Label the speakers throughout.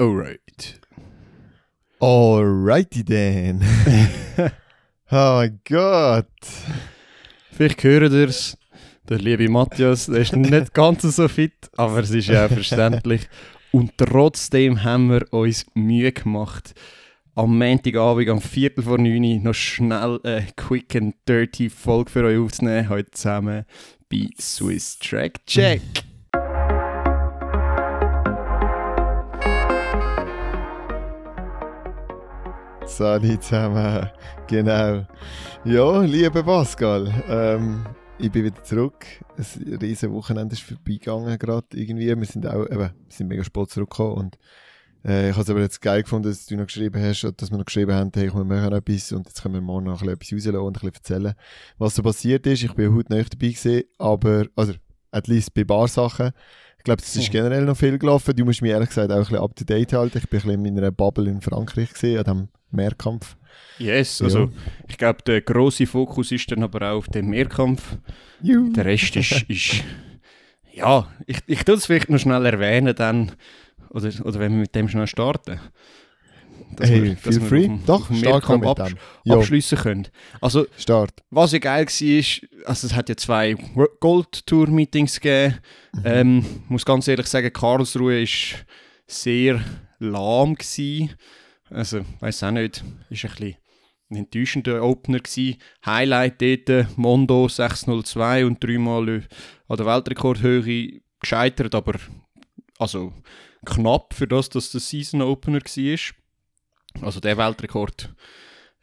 Speaker 1: Alright.
Speaker 2: Alrighty then. oh mein Gott.
Speaker 1: Vielleicht hören ihr es. Der liebe Matthias, der ist nicht ganz so fit, aber es ist ja auch verständlich. Und trotzdem haben wir uns Mühe gemacht, am Montagabend am Viertel vor neun noch schnell eine Quick and Dirty Folge für euch aufzunehmen. Heute zusammen bei Swiss Track Check.
Speaker 2: Salut zusammen. Genau. Ja, lieber Pascal, ähm, ich bin wieder zurück. Ein riesen Wochenende ist vorbeigegangen gerade irgendwie. Wir sind auch, eben, wir sind mega spät zurückgekommen und äh, ich habe es aber jetzt geil gefunden, dass du noch geschrieben hast, dass wir noch geschrieben haben, hey, wir machen etwas und jetzt können wir morgen noch ein bisschen etwas rauslassen und ein bisschen erzählen, was so passiert ist. Ich bin heute nicht dabei gewesen, aber, also, at least bei Barsachen. Ich glaube, es ist
Speaker 1: Oh.
Speaker 2: generell noch viel gelaufen. Du musst mich ehrlich gesagt auch ein bisschen up to date halten. Ich bin ein bisschen in meiner Bubble in Frankreich gesehen, an diesem Mehrkampf.
Speaker 1: Yes,
Speaker 2: Ja.
Speaker 1: also ich glaube, der grosse Fokus ist dann aber auch auf den Mehrkampf.
Speaker 2: Juhu.
Speaker 1: Der Rest ist, ist ja, ich, ich tue es vielleicht noch schnell erwähnen dann, oder, oder wenn wir mit dem schnell starten. Dass
Speaker 2: Hey,
Speaker 1: wir-
Speaker 2: feel free.
Speaker 1: dem-
Speaker 2: Doch,
Speaker 1: Mehrkampf
Speaker 2: mit
Speaker 1: absch-
Speaker 2: dem. Ja,
Speaker 1: abschliessen können. Also,
Speaker 2: Start.
Speaker 1: was ja geil war, also es hat ja zwei Gold-Tour-Meetings gegeben.
Speaker 2: Mhm.
Speaker 1: Ähm, muss ganz ehrlich sagen, Karlsruhe ist sehr lahm gewesen. Also, weiß auch nicht, ist ein bisschen ein enttäuschender Opener gewesen. Highlight dort, Mondo 602 und dreimal an der Weltrekordhöhe gescheitert, aber also knapp für das, dass das Season Opener war. Also der Weltrekord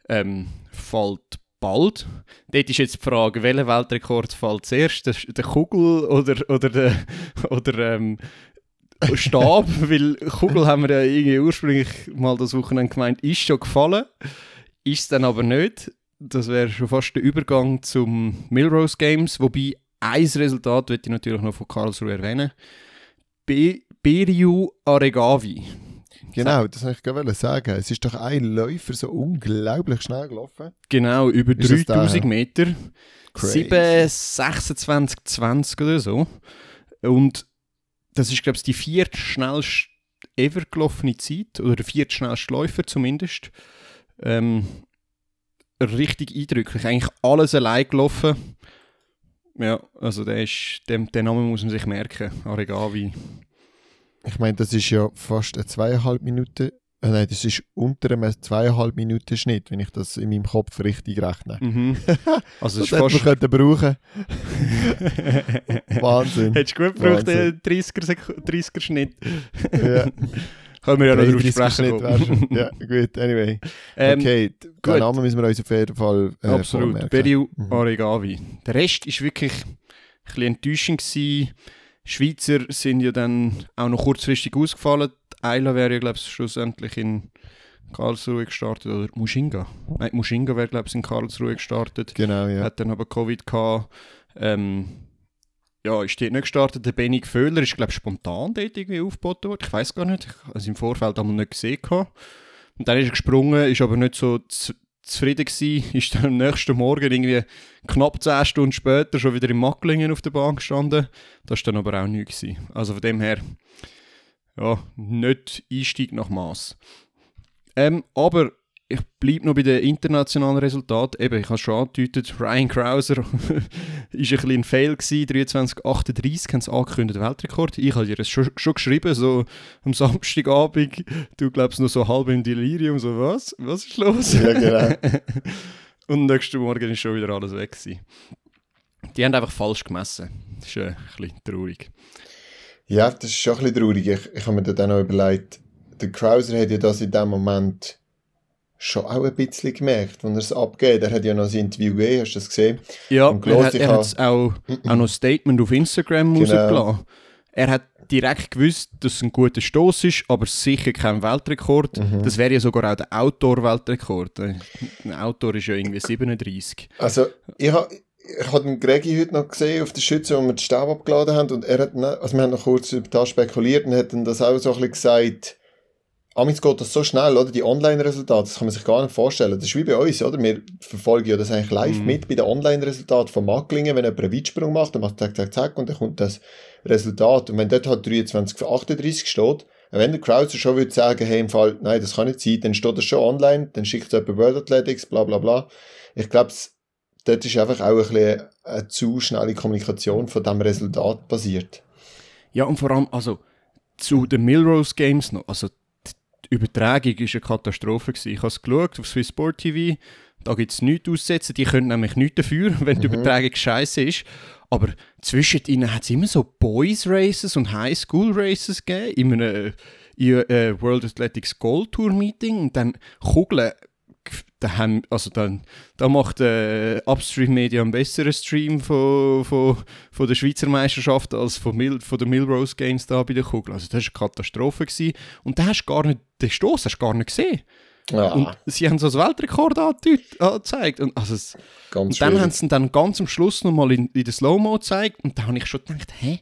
Speaker 1: ähm, fällt bald. Dort ist jetzt die Frage, welcher Weltrekord fällt zuerst? Der, der Kugel oder, oder der oder, ähm, Stab? Weil Kugel haben wir ja irgendwie ursprünglich mal das Wochenende gemeint, ist schon gefallen. Ist es dann aber nicht. Das wäre schon fast der Übergang zum Milrose Games. Wobei ein Resultat möchte ich natürlich noch von Karlsruhe erwähnen. Be Beriu Aregawi.
Speaker 2: Genau, das wollte ich gerade sagen. Es ist doch ein Läufer so unglaublich schnell gelaufen.
Speaker 1: Genau, über
Speaker 2: Ist das
Speaker 1: 3000
Speaker 2: der?
Speaker 1: Meter.
Speaker 2: Crazy.
Speaker 1: 7, 26, 20 oder so. Und das ist, glaube ich, die viertschnellste ever gelaufene Zeit, oder der viertschnellste Läufer zumindest. Ähm, richtig eindrücklich. Eigentlich alles allein gelaufen. Ja, also der ist, den, den Namen muss man sich merken. Aregawi.
Speaker 2: Ich meine, das ist ja fast eine zweieinhalb Minuten. Äh, nein, das ist unter einem zweieinhalb Minuten Schnitt, wenn ich das in meinem Kopf richtig rechne.
Speaker 1: Mhm. Also
Speaker 2: Das
Speaker 1: ist
Speaker 2: hätte man könnte brauchen. Wahnsinn.
Speaker 1: Hättest du gut gebraucht, den 30er, Sek- 30er Schnitt.
Speaker 2: ja,
Speaker 1: Können wir ja noch
Speaker 2: 33
Speaker 1: sprechen.
Speaker 2: Ja, gut, anyway.
Speaker 1: Ähm,
Speaker 2: okay,
Speaker 1: gut.
Speaker 2: den Namen müssen wir uns auf jeden Fall äh,
Speaker 1: Absolut.
Speaker 2: vormerken.
Speaker 1: Beriu
Speaker 2: Mhm.
Speaker 1: Aregawi. Der Rest ist wirklich ein bisschen enttäuschend gewesen. Schweizer sind ja dann auch noch kurzfristig ausgefallen. Eila wäre ja, glaube ich, schlussendlich in Karlsruhe gestartet. Oder Mushinga. Nein, Mushinga wäre, glaube ich, in Karlsruhe gestartet.
Speaker 2: Genau, ja.
Speaker 1: Hat dann aber Covid gehabt. Ähm, ja, ist dort nicht gestartet. Der Benny Föhler ist, glaube ich, spontan dort irgendwie aufgeboten worden. Ich weiß gar nicht. Ich habe es im Vorfeld einmal nicht gesehen. Gehabt. Und dann ist er gesprungen, ist aber nicht so zufrieden gewesen. Ist dann am nächsten Morgen irgendwie knapp 10 Stunden später schon wieder in Macklingen auf der Bahn gestanden. Das war dann aber auch nichts. gewesen. Also von dem her, ja, nicht Einstieg nach Maß. Ähm, aber ich bleibe noch bei den internationalen Resultaten. Eben, ich habe schon angedeutet, Ryan Krauser war ein bisschen ein Fail, gewesen, 23,38 haben sie angekündigt, Weltrekord. Ich habe dir das schon, schon geschrieben, so am Samstagabend, du glaubst noch so halb im Delirium, so was? Was ist los?
Speaker 2: Ja, genau.
Speaker 1: Und nächsten Morgen ist schon wieder alles weg gewesen. Die haben einfach falsch gemessen. Das ist äh, ein bisschen traurig.
Speaker 2: Ja, das ist schon ein bisschen traurig. Ich, ich habe mir dann auch überlegt, der Krauser hat ja das in dem Moment schon auch ein bisschen gemerkt, wenn er es abgeht. Er hat ja noch ein Interview gegeben, hast du das gesehen?
Speaker 1: Ja,
Speaker 2: Und
Speaker 1: er hat, er hat auch, auch noch ein Statement auf Instagram
Speaker 2: Genau.
Speaker 1: rausgelassen. Er hat direkt gewusst, dass es ein guter Stoß ist, aber sicher kein Weltrekord.
Speaker 2: Mhm.
Speaker 1: Das wäre ja sogar auch der Outdoor-Weltrekord. Ein Outdoor ist ja irgendwie 37.
Speaker 2: Also, ich habe ich hab den Gregi heute noch gesehen auf der Schütze, wo wir den Stab abgeladen haben und er hat, ne- also wir haben noch kurz über das spekuliert und hat dann das auch so ein bisschen gesagt, Amigs geht das so schnell, oder? Die Online-Resultate, das kann man sich gar nicht vorstellen. Das ist wie bei uns, oder? Wir verfolgen ja das eigentlich live
Speaker 1: Mhm.
Speaker 2: mit bei den Online-Resultaten von Macklingen. Wenn jemand einen Weitsprung macht, dann macht zack, zack, zack und dann kommt das Resultat. Und wenn dort halt 23 für 38 steht, Wenn der Krauser schon würde sagen, hey, im Fall, nein, das kann nicht sein, dann steht das schon online, dann schickt es jemand World Athletics, bla bla bla. Ich glaube, dort ist einfach auch ein bisschen eine zu schnelle Kommunikation von diesem Resultat basiert.
Speaker 1: Ja, und vor allem, also zu den Milrose Games noch, also die Übertragung war eine Katastrophe. Gewesen. Ich habe es geschaut auf Swiss Sport TV, da gibt es nichts aussetzen, die können nämlich nichts dafür, wenn die mhm. Übertragung scheiße ist. Aber zwischen ihnen hat es immer so Boys Races und High School Races gegeben, in einem äh, World Athletics Gold Tour Meeting und dann Kugeln da, haben, also dann, da macht äh, Upstream Media einen besseren Stream von, von, von der Schweizer Meisterschaft als von, Mil, von den Milrose Games da bei der Kugel. Also das war eine Katastrophe. Gewesen. Und da hast du gar nicht, den Stoß hast du gar nicht gesehen. Ja. Und sie haben so das Weltrekord angezeigt. Und, also es, und dann haben sie dann ganz am Schluss nochmal in, in der Slow-Mo gezeigt. Und da habe ich schon gedacht, hä,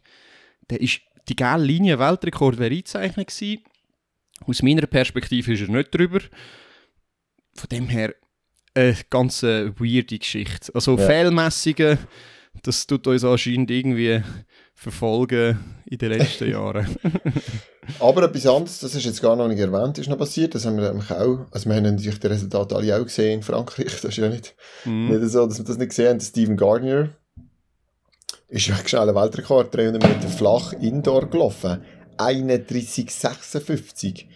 Speaker 1: der ist, die gelbe Linie Weltrekord wäre eingezeichnet gewesen. Aus meiner Perspektive ist er nicht drüber von dem her eine ganz weirde Geschichte. Also ja. Fehlmessungen, das tut uns anscheinend irgendwie verfolgen in den letzten Jahren.
Speaker 2: Aber etwas anderes, das ist jetzt gar noch nicht erwähnt, ist noch passiert. Das haben wir nämlich auch, also wir haben natürlich die Resultate alle auch gesehen in Frankreich. Das ist ja nicht, mm. nicht so, dass wir das nicht gesehen haben. Steven Gardner ist ja schnell Weltrekord, 300 Meter flach Indoor gelaufen. 31,56.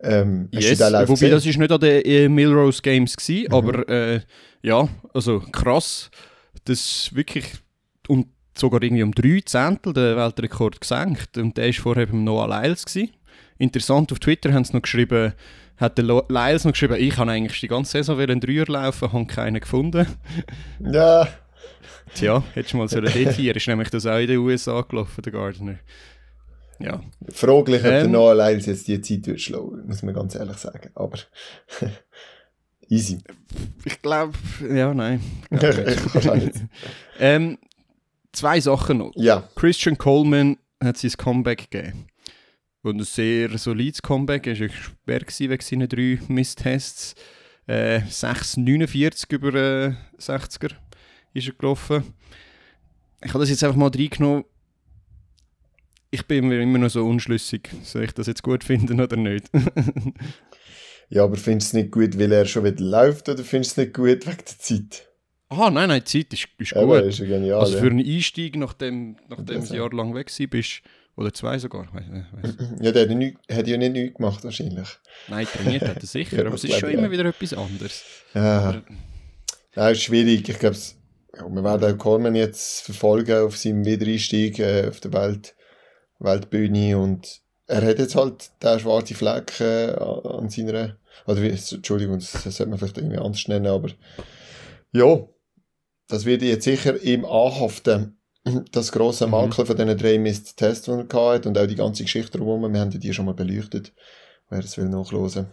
Speaker 1: Ähm, yes, wobei gesehen? das ist nicht an den Milrose Games gewesen, mhm. aber äh, ja, also krass, das wirklich und sogar irgendwie um drei Zehntel den Weltrekord gesenkt und der war vorher beim Noah Lyles gewesen. Interessant, auf Twitter haben sie noch geschrieben, hat der Lyles noch geschrieben, ich habe eigentlich die ganze Saison einen Dreier laufen, habe keinen gefunden.
Speaker 2: Ja.
Speaker 1: Tja, hättest du mal so eine D4, ist nämlich das auch in den USA gelaufen, der Gardner. Ja.
Speaker 2: Fraglich, ob ähm, der Noah Lyles jetzt die Zeit wird schlagen, muss man ganz ehrlich sagen. Aber easy.
Speaker 1: Ich glaube, ja, nein. ähm, zwei Sachen noch.
Speaker 2: Ja.
Speaker 1: Christian Coleman hat sein Comeback gegeben. Und ein sehr solides Comeback. Er war schwer wegen seinen drei Misstests. Äh, 6,49 über äh, 60er ist er gelaufen. Ich habe das jetzt einfach mal reingenommen ich bin mir immer noch so unschlüssig, soll ich das jetzt gut finden oder nicht.
Speaker 2: ja, aber findest du es nicht gut, weil er schon wieder läuft oder findest du es nicht gut wegen der Zeit?
Speaker 1: Ah, nein, nein, die Zeit ist, ist gut. Ja, ist ja genial, also für einen Einstieg, nachdem, nachdem du ein Jahr lang weg bist, oder zwei sogar. Weiss,
Speaker 2: weiss. Ja, der hat, nicht, hat ja nicht nichts gemacht wahrscheinlich.
Speaker 1: Nein, trainiert hat er sicher, ja, aber es ist schon immer wieder etwas anderes.
Speaker 2: Ja, aber, ja ist schwierig. Ich glaube, ja, wir werden auch Coleman jetzt verfolgen auf seinem Wiedereinstieg äh, auf der Welt. Weltbühne und er hat jetzt halt den schwarzen Fleck äh, an seiner, oder wie, Entschuldigung, das, sollte man vielleicht irgendwie anders nennen, aber ja, das wird jetzt sicher ihm anhaften, das grosse mhm. Makel mhm. von diesen drei Mist-Tests, die er hatte und auch die ganze Geschichte drumherum, wir haben die schon mal beleuchtet, wer es will nachhören.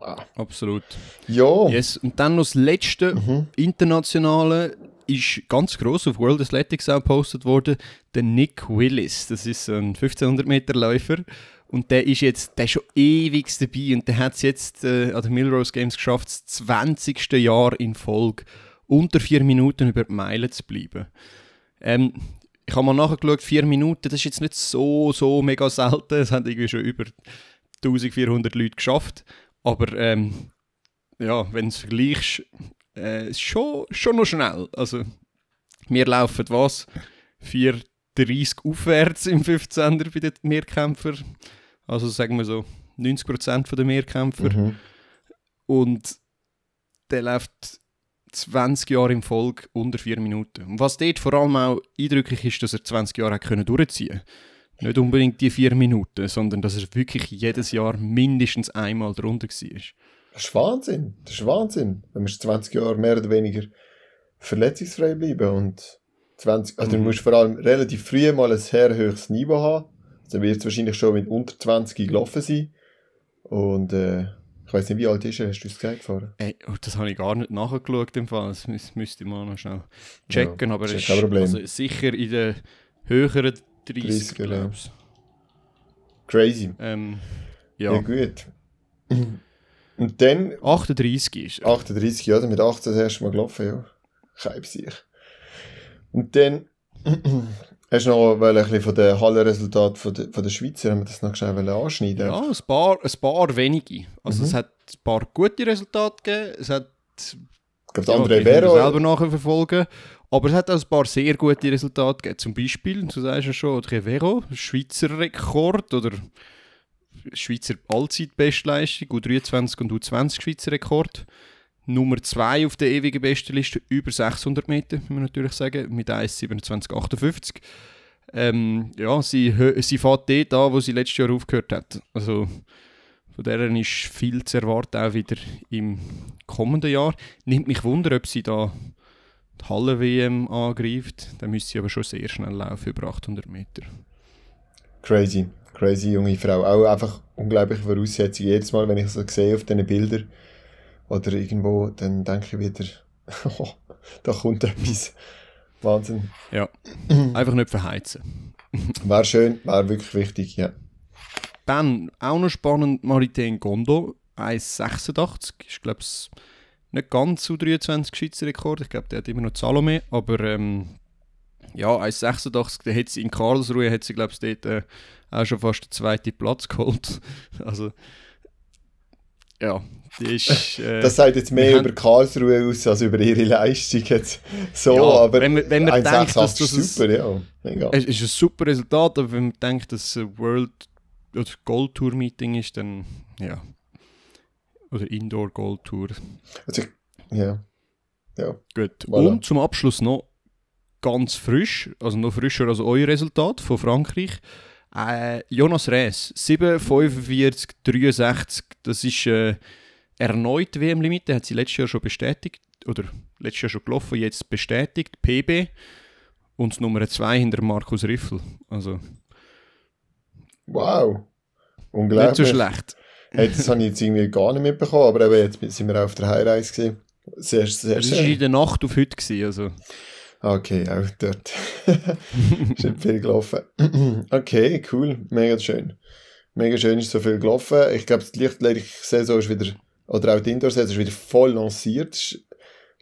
Speaker 1: Ah. Absolut.
Speaker 2: Ja.
Speaker 1: Yes. Und dann noch das letzte mhm. internationale ist ganz groß auf World Athletics auch gepostet worden, der Nick Willis. Das ist ein 1500 Meter Läufer und der ist jetzt, der ist schon ewig dabei und der hat es jetzt äh, an den Milrose Games geschafft, das 20. Jahr in Folge unter vier Minuten über die Meile zu bleiben. Ähm, ich habe mal nachgeschaut, vier Minuten, das ist jetzt nicht so, so mega selten. Es haben irgendwie schon über 1400 Leute geschafft. Aber ähm, ja, wenn du es vergleichst, äh, schon, schon noch schnell. Also, wir laufen was? 4,30 aufwärts im 15er bei den Mehrkämpfern. Also sagen wir so 90% der Mehrkämpfer. Mhm. Und der läuft 20 Jahre in Folge unter 4 Minuten. Und was dort vor allem auch eindrücklich ist, dass er 20 Jahre können durchziehen konnte. Nicht unbedingt die 4 Minuten, sondern dass er wirklich jedes Jahr mindestens einmal drunter war.
Speaker 2: Das ist Wahnsinn. Das ist Wahnsinn. Wenn wir 20 Jahre mehr oder weniger verletzungsfrei bleiben und 20, also mhm. du musst vor allem relativ früh mal ein sehr hohes Niveau haben. Also wird es wahrscheinlich schon mit unter 20 gelaufen sein. Und äh, ich weiß nicht, wie alt ist er? Hast du es gefahren?
Speaker 1: Ey, oh, das habe ich gar nicht nachgeschaut im Fall. Das müsste ich mal noch schnell checken. Ja, aber es ist also sicher in den höheren 30, 30 ja.
Speaker 2: Crazy.
Speaker 1: Ähm, ja.
Speaker 2: ja, gut. Und dann...
Speaker 1: 38 ist
Speaker 2: er. 38, ja, mit 18 das erste Mal gelaufen, ja. Keib sich. Und dann Hast du noch ein bisschen von den Hallenresultaten von der, von der Schweizer, haben wir das noch schnell anschneiden
Speaker 1: Ja, ein paar, ein paar wenige. Also mhm. es hat ein paar gute Resultate gegeben, es hat...
Speaker 2: Ich glaube, ja, andere Vero...
Speaker 1: selber nachverfolgen. Aber es hat auch ein paar sehr gute Resultate gegeben. Zum Beispiel, du sagst ja schon, Vero, Schweizer Rekord oder Schweizer Allzeitbestleistung, U23 und U20 Schweizer Rekord. Nummer 2 auf der ewigen Bestenliste, über 600 Meter, muss man natürlich sagen, mit 1,27,58. Ähm, ja, sie, sie fährt dort an, wo sie letztes Jahr aufgehört hat. Also von der ist viel zu erwarten, auch wieder im kommenden Jahr. Nimmt mich Wunder, ob sie da die Halle-WM angreift. Dann müsste sie aber schon sehr schnell laufen, über 800 Meter.
Speaker 2: Crazy, crazy junge Frau. Auch einfach unglaubliche Voraussetzungen. Jedes Mal, wenn ich so sehe auf diesen Bildern, oder irgendwo, dann denke ich wieder, oh, da kommt etwas. Wahnsinn.
Speaker 1: Ja, einfach nicht verheizen.
Speaker 2: wäre schön, wäre wirklich wichtig, ja.
Speaker 1: Dann, auch noch spannend, Maritain Gondo, 1,86, ist glaube ich nicht ganz so 23 Schweizer Rekord, ich glaube der hat immer noch Salome, aber ähm, ja, 1,86, der hat sie in Karlsruhe, hat sie glaube ich dort äh, auch schon fast den zweiten Platz geholt. also ja, ist,
Speaker 2: äh, das sagt jetzt mehr über Karlsruhe aus als über ihre Leistung jetzt. So, ja, aber
Speaker 1: wenn man, wenn man denkt, dass das
Speaker 2: super, ja.
Speaker 1: Es ist ein super Resultat, aber wenn man denkt, dass es ein World oder Gold Tour Meeting ist, dann ja. Oder Indoor Gold Tour.
Speaker 2: Also, ja. Ja.
Speaker 1: Gut. Voilà. Und zum Abschluss noch ganz frisch, also noch frischer als euer Resultat von Frankreich. Äh, Jonas Rees, 7,45, 63, das ist äh, erneut WM-Limit, der hat sie letztes Jahr schon bestätigt, oder letztes Jahr schon gelaufen, jetzt bestätigt, PB und Nummer 2 hinter Markus Riffel. Also.
Speaker 2: Wow. Unglaublich.
Speaker 1: Nicht so schlecht.
Speaker 2: Hey, das habe ich jetzt irgendwie gar nicht mitbekommen, aber eben jetzt sind wir auf der Heimreise gewesen. Sehr, sehr
Speaker 1: das war in der Nacht auf heute. Gewesen, also.
Speaker 2: Okay, auch dort. nicht viel gelaufen. okay, cool. Mega schön. Mega schön ist so viel gelaufen. Ich glaube, die Lichtlehrsaison ist wieder, oder auch die Indoor-Saison ist wieder voll lanciert.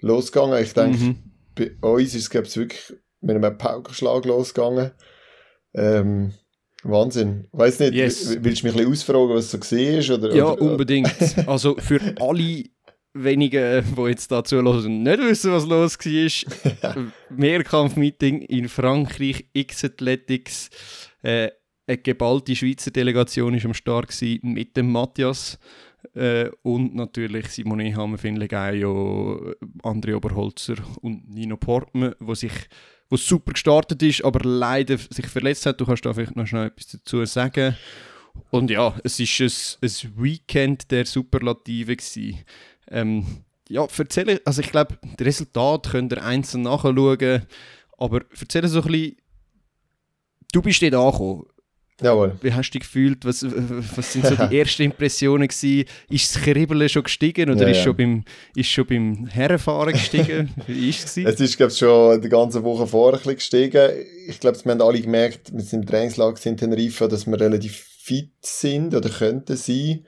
Speaker 2: Losgegangen. Ich denke, mhm. bei uns ist es, wirklich mit einem Paukenschlag losgegangen. Ähm, Wahnsinn. Weiß nicht, yes. willst du mich ein bisschen ausfragen, was so gesehen ist? Oder,
Speaker 1: ja,
Speaker 2: oder,
Speaker 1: unbedingt. also für alle wenige, die jetzt da zuhören, nicht wissen, was los war. Mehrkampfmeeting in Frankreich, X-Athletics. Äh, eine geballte Schweizer Delegation war am Start mit dem Matthias. Äh, und natürlich Simone Hammer, Finlegaio, André Oberholzer und Nino Portman, wo sich wo super gestartet ist, aber leider sich verletzt hat. Du kannst da vielleicht noch schnell etwas dazu sagen. Und ja, es war ein, ein Weekend der Superlative gewesen. Ähm, ja, erzähle, also ich glaube, das Resultat könnt ihr einzeln nachschauen, aber erzähle so ein bisschen, du bist dort angekommen.
Speaker 2: Jawohl.
Speaker 1: Wie hast du dich gefühlt? Was, was sind so die ersten Impressionen gewesen? Ist das Kribbeln schon gestiegen oder ja, ist, ja. Schon beim, ist schon beim Herrenfahren gestiegen? Wie ist es?
Speaker 2: Es ist, glaube ich, schon die ganze Woche vorher ein gestiegen. Ich glaube, wir haben alle gemerkt, wir sind im Trainingslager in Teneriffa, dass wir relativ fit sind oder könnten sein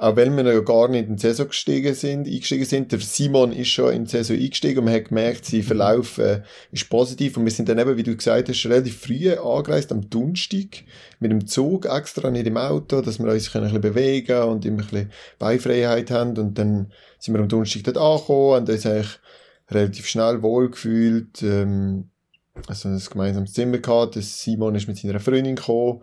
Speaker 2: auch wenn wir ja gar nicht in die Saison gestiegen sind, eingestiegen sind. Der Simon ist schon in die Saison eingestiegen und man hat gemerkt, sein Verlauf äh, ist positiv. Und wir sind dann eben, wie du gesagt hast, relativ früh angereist, am Donnerstag, mit dem Zug extra, nicht im Auto, dass wir uns ein bisschen bewegen und immer ein bisschen Beifreiheit haben. Und dann sind wir am Donnerstag dort angekommen und uns eigentlich relativ schnell wohlgefühlt, ähm, also ein gemeinsames Zimmer gehabt, Simon ist mit seiner Freundin gekommen,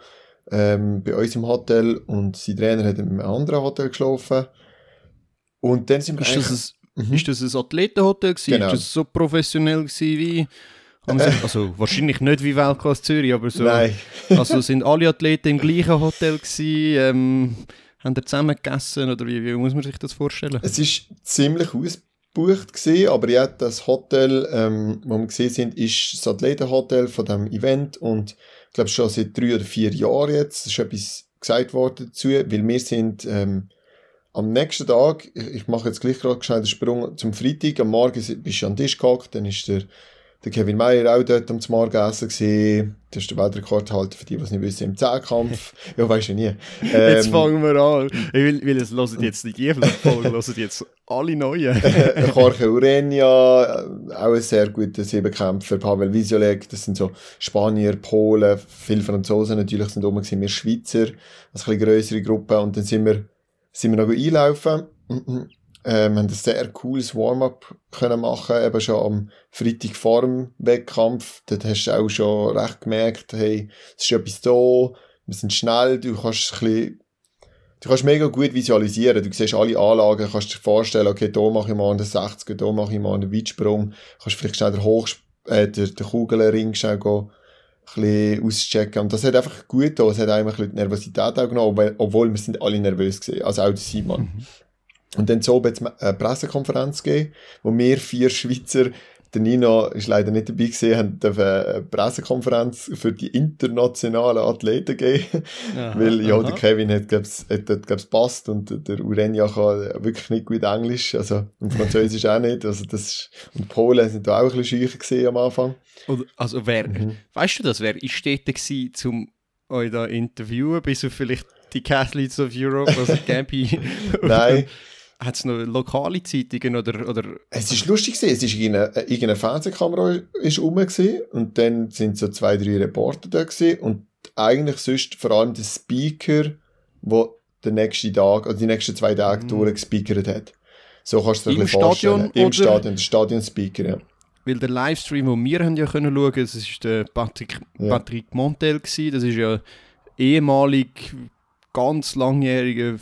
Speaker 2: ähm, bei uns im Hotel und sein Trainer hat in einem anderen Hotel geschlafen. Und dann sind wir
Speaker 1: ist das, ein, mhm. ist das ein Athletenhotel gewesen? Genau. Ist das so professionell gewesen wie... Also wahrscheinlich nicht wie Weltklasse Zürich, aber so...
Speaker 2: Nein.
Speaker 1: also sind alle Athleten im gleichen Hotel gewesen? Ähm, haben die zusammen gegessen oder wie, wie, muss man sich das vorstellen?
Speaker 2: Es ist ziemlich ausgebucht gewesen, aber ja, das Hotel, ähm, wo wir gesehen sind, ist das Athletenhotel von dem Event und glaube schon seit drei oder vier Jahren jetzt, ist etwas gesagt worden dazu, weil wir sind ähm, am nächsten Tag, ich, ich mache jetzt gleich gerade den Sprung zum Freitag, am Morgen bist du an den Tisch gehockt, dann ist der, Der Kevin Meyer auch dort am Morgenessen gesehen. Das ist der Weltrekordhalter für die, die es nicht wissen, im Zehnkampf. ja, weißt du nie.
Speaker 1: Ähm, jetzt fangen wir an. Ich will, will es hören jetzt nicht die Folge, hören jetzt alle Neuen.
Speaker 2: Jorge Urenia, auch ein sehr guter Siebenkämpfer. Pavel Visolek, das sind so Spanier, Polen, viele Franzosen natürlich sind oben gewesen, wir Schweizer, eine bisschen größere Gruppe. Und dann sind wir, sind wir noch einlaufen. Äh, wir haben ein sehr cooles Warm-up machen, eben schon am Freitag vor dem Wettkampf. Dort hast du auch schon recht gemerkt, hey, es ist etwas da, wir sind schnell, du kannst ein bisschen, du kannst mega gut visualisieren. Du siehst alle Anlagen, kannst dir vorstellen, okay, da mache ich mal einen 60er, da mache ich mal einen Weitsprung, kannst vielleicht schnell den Hoch, äh, den, den Kugelring schnell gehen, ein bisschen auschecken. Und das hat einfach gut da. Es hat einfach die Nervosität auch genommen, obwohl wir sind alle nervös gewesen. Also auch der Simon. Mhm. Und dann so es eine Pressekonferenz gegeben, wo wir vier Schweizer, der Nino ist leider nicht dabei gewesen, haben eine Pressekonferenz für die internationalen Athleten gegeben. Aha, Weil, ja, aha. der Kevin hat, glaub's, hat, hat, glaub's, passt und der Urenia kann wirklich nicht gut Englisch, also, und Französisch auch nicht, also das ist, und Polen sind da auch ein bisschen schücher am Anfang.
Speaker 1: also wer, mhm. weißt du das, wer ist dort gewesen, um euch da interviewen, bis auf vielleicht die Catholics of Europe, also Gabi?
Speaker 2: Nein.
Speaker 1: Hat es noch lokale Zeitungen oder, oder?
Speaker 2: Es ist lustig gewesen. Es ist irgendeine, irgendeine Fernsehkamera ist rum gewesen, und dann sind so zwei, drei Reporter da gewesen, und eigentlich sonst vor allem der Speaker, wo den nächsten Tag, also die nächsten zwei Tage mm. durchgespeakert hat. So kannst du dir
Speaker 1: Im Stadion
Speaker 2: vorstellen. Im Stadion, der Stadionspeaker, ja.
Speaker 1: Weil der Livestream, den wir haben ja können schauen, das ist der Patrick, ja. Patrick Montel gewesen. Das ist ja ehemalig ganz langjähriger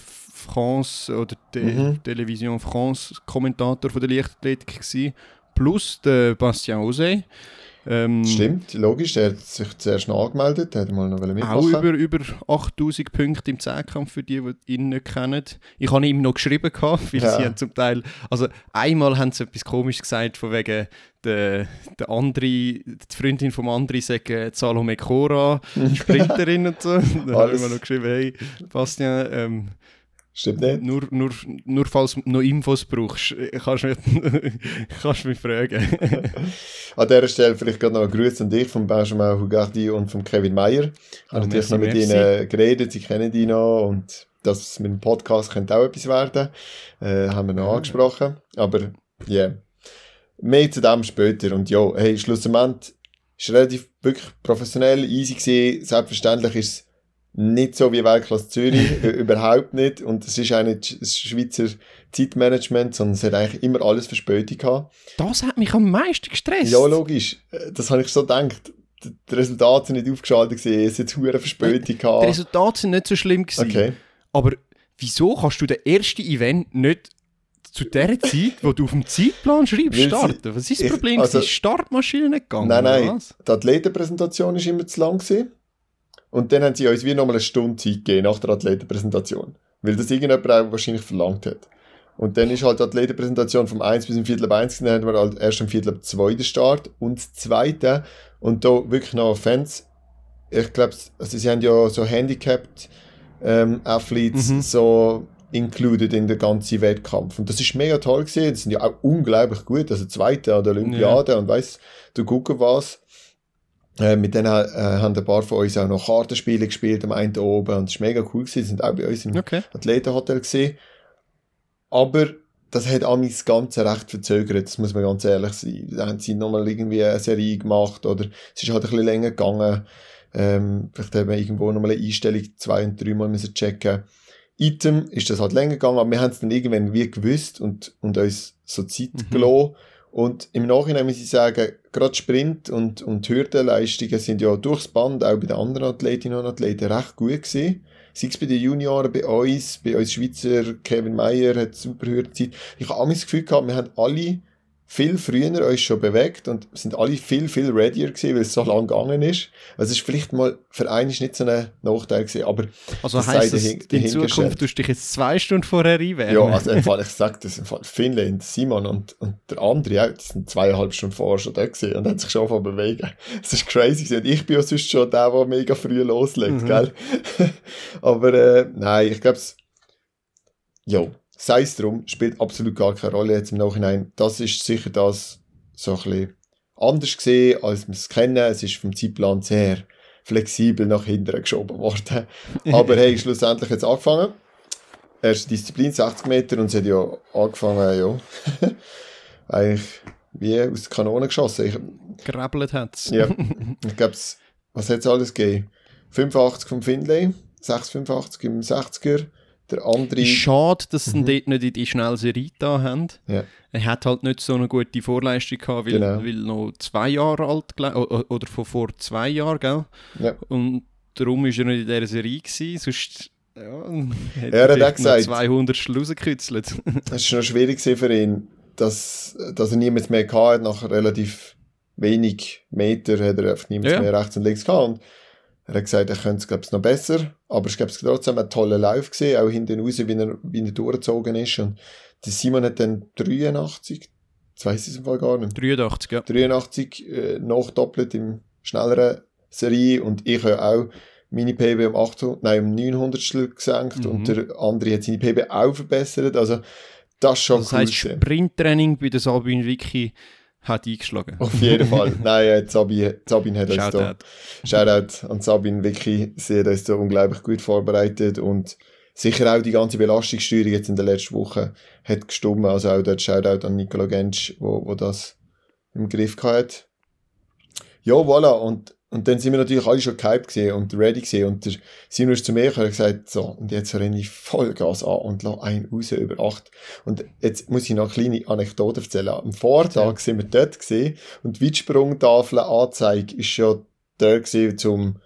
Speaker 1: France oder Te mhm. Television France Kommentator von der Leichtathletik gewesen, plus der Bastien Osei.
Speaker 2: Ähm, Stimmt, logisch, der hat sich zuerst noch angemeldet, hat mal noch mitmachen.
Speaker 1: Auch über, über 8000 Punkte im Zehnkampf für die, die ihn nicht kennen. Ich habe ihm noch geschrieben, gehabt, weil ja. sie haben zum Teil, also einmal haben sie etwas komisch gesagt, von wegen der, der andere, die Freundin vom Andri sagen Salome Cora, Sprinterin und so. Da habe ich mir noch geschrieben, hey, Bastien, ähm,
Speaker 2: Stimmt nicht?
Speaker 1: Nur, nur, nur falls du noch Infos brauchst, kannst du mich, kannst mich fragen.
Speaker 2: an dieser Stelle vielleicht gerade noch ein Grüß an dich von Benjamin Hugardi und von Kevin Meyer. Ich habe natürlich noch mit merci. ihnen geredet, sie kennen die noch und das mit dem Podcast könnte auch etwas werden. Äh, haben wir noch ja. angesprochen. Aber ja, yeah. mehr zu dem später. Und ja, hey, schlussendlich ist relativ wirklich professionell, easy gesehen. Selbstverständlich ist es nicht so wie Weltklasse Zürich, überhaupt nicht. Und es ist nicht das Schweizer Zeitmanagement, sondern es hat eigentlich immer alles Verspätung gehabt.
Speaker 1: Das hat mich am meisten gestresst.
Speaker 2: Ja, logisch. Das habe ich so gedacht. Die Resultate sind nicht aufgeschaltet gewesen, es hat eine Verspätung gehabt.
Speaker 1: Die Resultate sind nicht so schlimm gewesen.
Speaker 2: Okay.
Speaker 1: Aber wieso kannst du den ersten Event nicht zu der Zeit, wo du auf dem Zeitplan schreibst, starten? Was ist das Problem? Also, ist die Startmaschine nicht gegangen?
Speaker 2: Nein, nein. Die Athletenpräsentation war immer zu lang. Gewesen. Und dann haben sie uns wie nochmal eine Stunde Zeit gegeben nach der Athletenpräsentation. Weil das irgendjemand auch wahrscheinlich verlangt hat. Und dann ist halt die Athletenpräsentation vom 1 bis zum Viertel ab 1, dann haben wir halt erst am Viertel ab 2 den Start. Und das zweite, und da wirklich noch Fans, ich glaube, also sie haben ja so Handicapped ähm, Athletes mhm. so included in den ganzen Wettkampf. Und das ist mega toll gesehen. Das sind ja auch unglaublich gut. Also Zweite an der Olympiade ja. und weiss, du gucken was. Äh, mit denen äh, haben ein paar von uns auch noch Kartenspiele gespielt am einen oben und das war mega cool gewesen. Die sind auch bei uns im okay. Athletenhotel gesehen. Aber das hat das Ganze recht verzögert, das muss man ganz ehrlich sein. Da haben sie nochmal irgendwie eine Serie gemacht oder es ist halt ein bisschen länger gegangen. Ähm, vielleicht haben wir irgendwo nochmal eine Einstellung zwei- und dreimal müssen checken. Item ist das halt länger gegangen, aber wir haben es dann irgendwann wie gewusst und, und uns so Zeit mhm. gelassen. Und im Nachhinein muss ich sagen, gerade Sprint und, und Hürdenleistungen sind ja durchs Band, auch bei den anderen Athletinnen und Athleten, recht gut gewesen. Sei es bei den Junioren, bei uns, bei uns Schweizer, Kevin Meyer hat super Hürdenzeit. Ich habe das Gefühl gehabt, wir haben alle viel früher uns schon bewegt und sind alle viel, viel readier gewesen, weil es so lang gegangen ist. Also es ist vielleicht mal für einen nicht so ein Nachteil gewesen, aber
Speaker 1: also das heisst das, in Zukunft tust du dich jetzt zwei Stunden vorher reinwärmen?
Speaker 2: Ja, also im Fall, ich sage das, im Fall Finnland, Simon und, und der andere auch, die sind zweieinhalb Stunden vorher schon da gewesen und haben sich schon von bewegen. Es ist crazy gewesen. ich bin ja sonst schon der, der mega früh loslegt, mhm. gell? aber äh, nein, ich glaube es, ja, sei es drum, spielt absolut gar keine Rolle jetzt im Nachhinein. Das ist sicher das, so ein bisschen anders gesehen, als wir es kennen. Es ist vom Zeitplan sehr flexibel nach hinten geschoben worden. Aber hey, schlussendlich jetzt angefangen. Erste Disziplin, 60 Meter, und es hat ja angefangen, ja, eigentlich wie aus der Kanone geschossen. Ich,
Speaker 1: Gerebelt hat es.
Speaker 2: ja, ich glaube, was hat es alles gegeben? 85 vom Finlay, 685 im 60er, der andere...
Speaker 1: Schade, dass sie
Speaker 2: Mhm.
Speaker 1: dort nicht in die schnelle Serie da haben.
Speaker 2: Ja.
Speaker 1: Er hat halt nicht so eine gute Vorleistung gehabt, weil,
Speaker 2: Genau.
Speaker 1: weil noch zwei Jahre alt, oder von vor zwei Jahren, gell?
Speaker 2: Ja.
Speaker 1: Und darum war er nicht in dieser Serie, gewesen, sonst ja, hätte
Speaker 2: Er hat auch gesagt-
Speaker 1: 200 rausgekützelt.
Speaker 2: Es war noch schwierig für ihn, dass, dass er niemals mehr gehabt hat. Nach relativ wenig Meter hat er einfach niemals
Speaker 1: Ja.
Speaker 2: mehr rechts und links gehabt. Und er hat gesagt, er könnte es, glaube ich, noch besser. Aber es gab trotzdem einen tollen Lauf gesehen, auch hinten raus, wie er, wie er durchgezogen ist. Und der Simon hat dann 83, ich weiss es im Fall gar nicht,
Speaker 1: 83, ja.
Speaker 2: 83 äh, nachdoppelt im schnelleren Serie und ich habe auch meine PB um 800, nein, um 900 gesenkt
Speaker 1: Mhm.
Speaker 2: und der andere hat seine PB auch verbessert. Also, das ist schon
Speaker 1: Das
Speaker 2: cool.
Speaker 1: heisst,
Speaker 2: gewesen.
Speaker 1: Sprinttraining bei der Sabine Vicky hat eingeschlagen.
Speaker 2: Auf jeden Fall. Nein, äh, Sabine, Sabine hat uns da,
Speaker 1: Shoutout.
Speaker 2: Shoutout an Sabine, wirklich, sie hat uns da unglaublich gut vorbereitet und sicher auch die ganze Belastungssteuerung jetzt in der letzten Woche hat gestummt. Also auch dort Shoutout an Nicola Gensch, wo, wo das im Griff hat. Ja, voilà. Und, und dann sind wir natürlich alle schon gehypt gesehen und ready gesehen und der Simon ist zu mir gekommen und hat gesagt, so, und jetzt renne ich Vollgas an und lasse einen raus über acht. Und jetzt muss ich noch eine kleine Anekdote erzählen. Am Vortag sind wir dort gesehen und die Weitsprungtafel Anzeige ist schon da gewesen zum,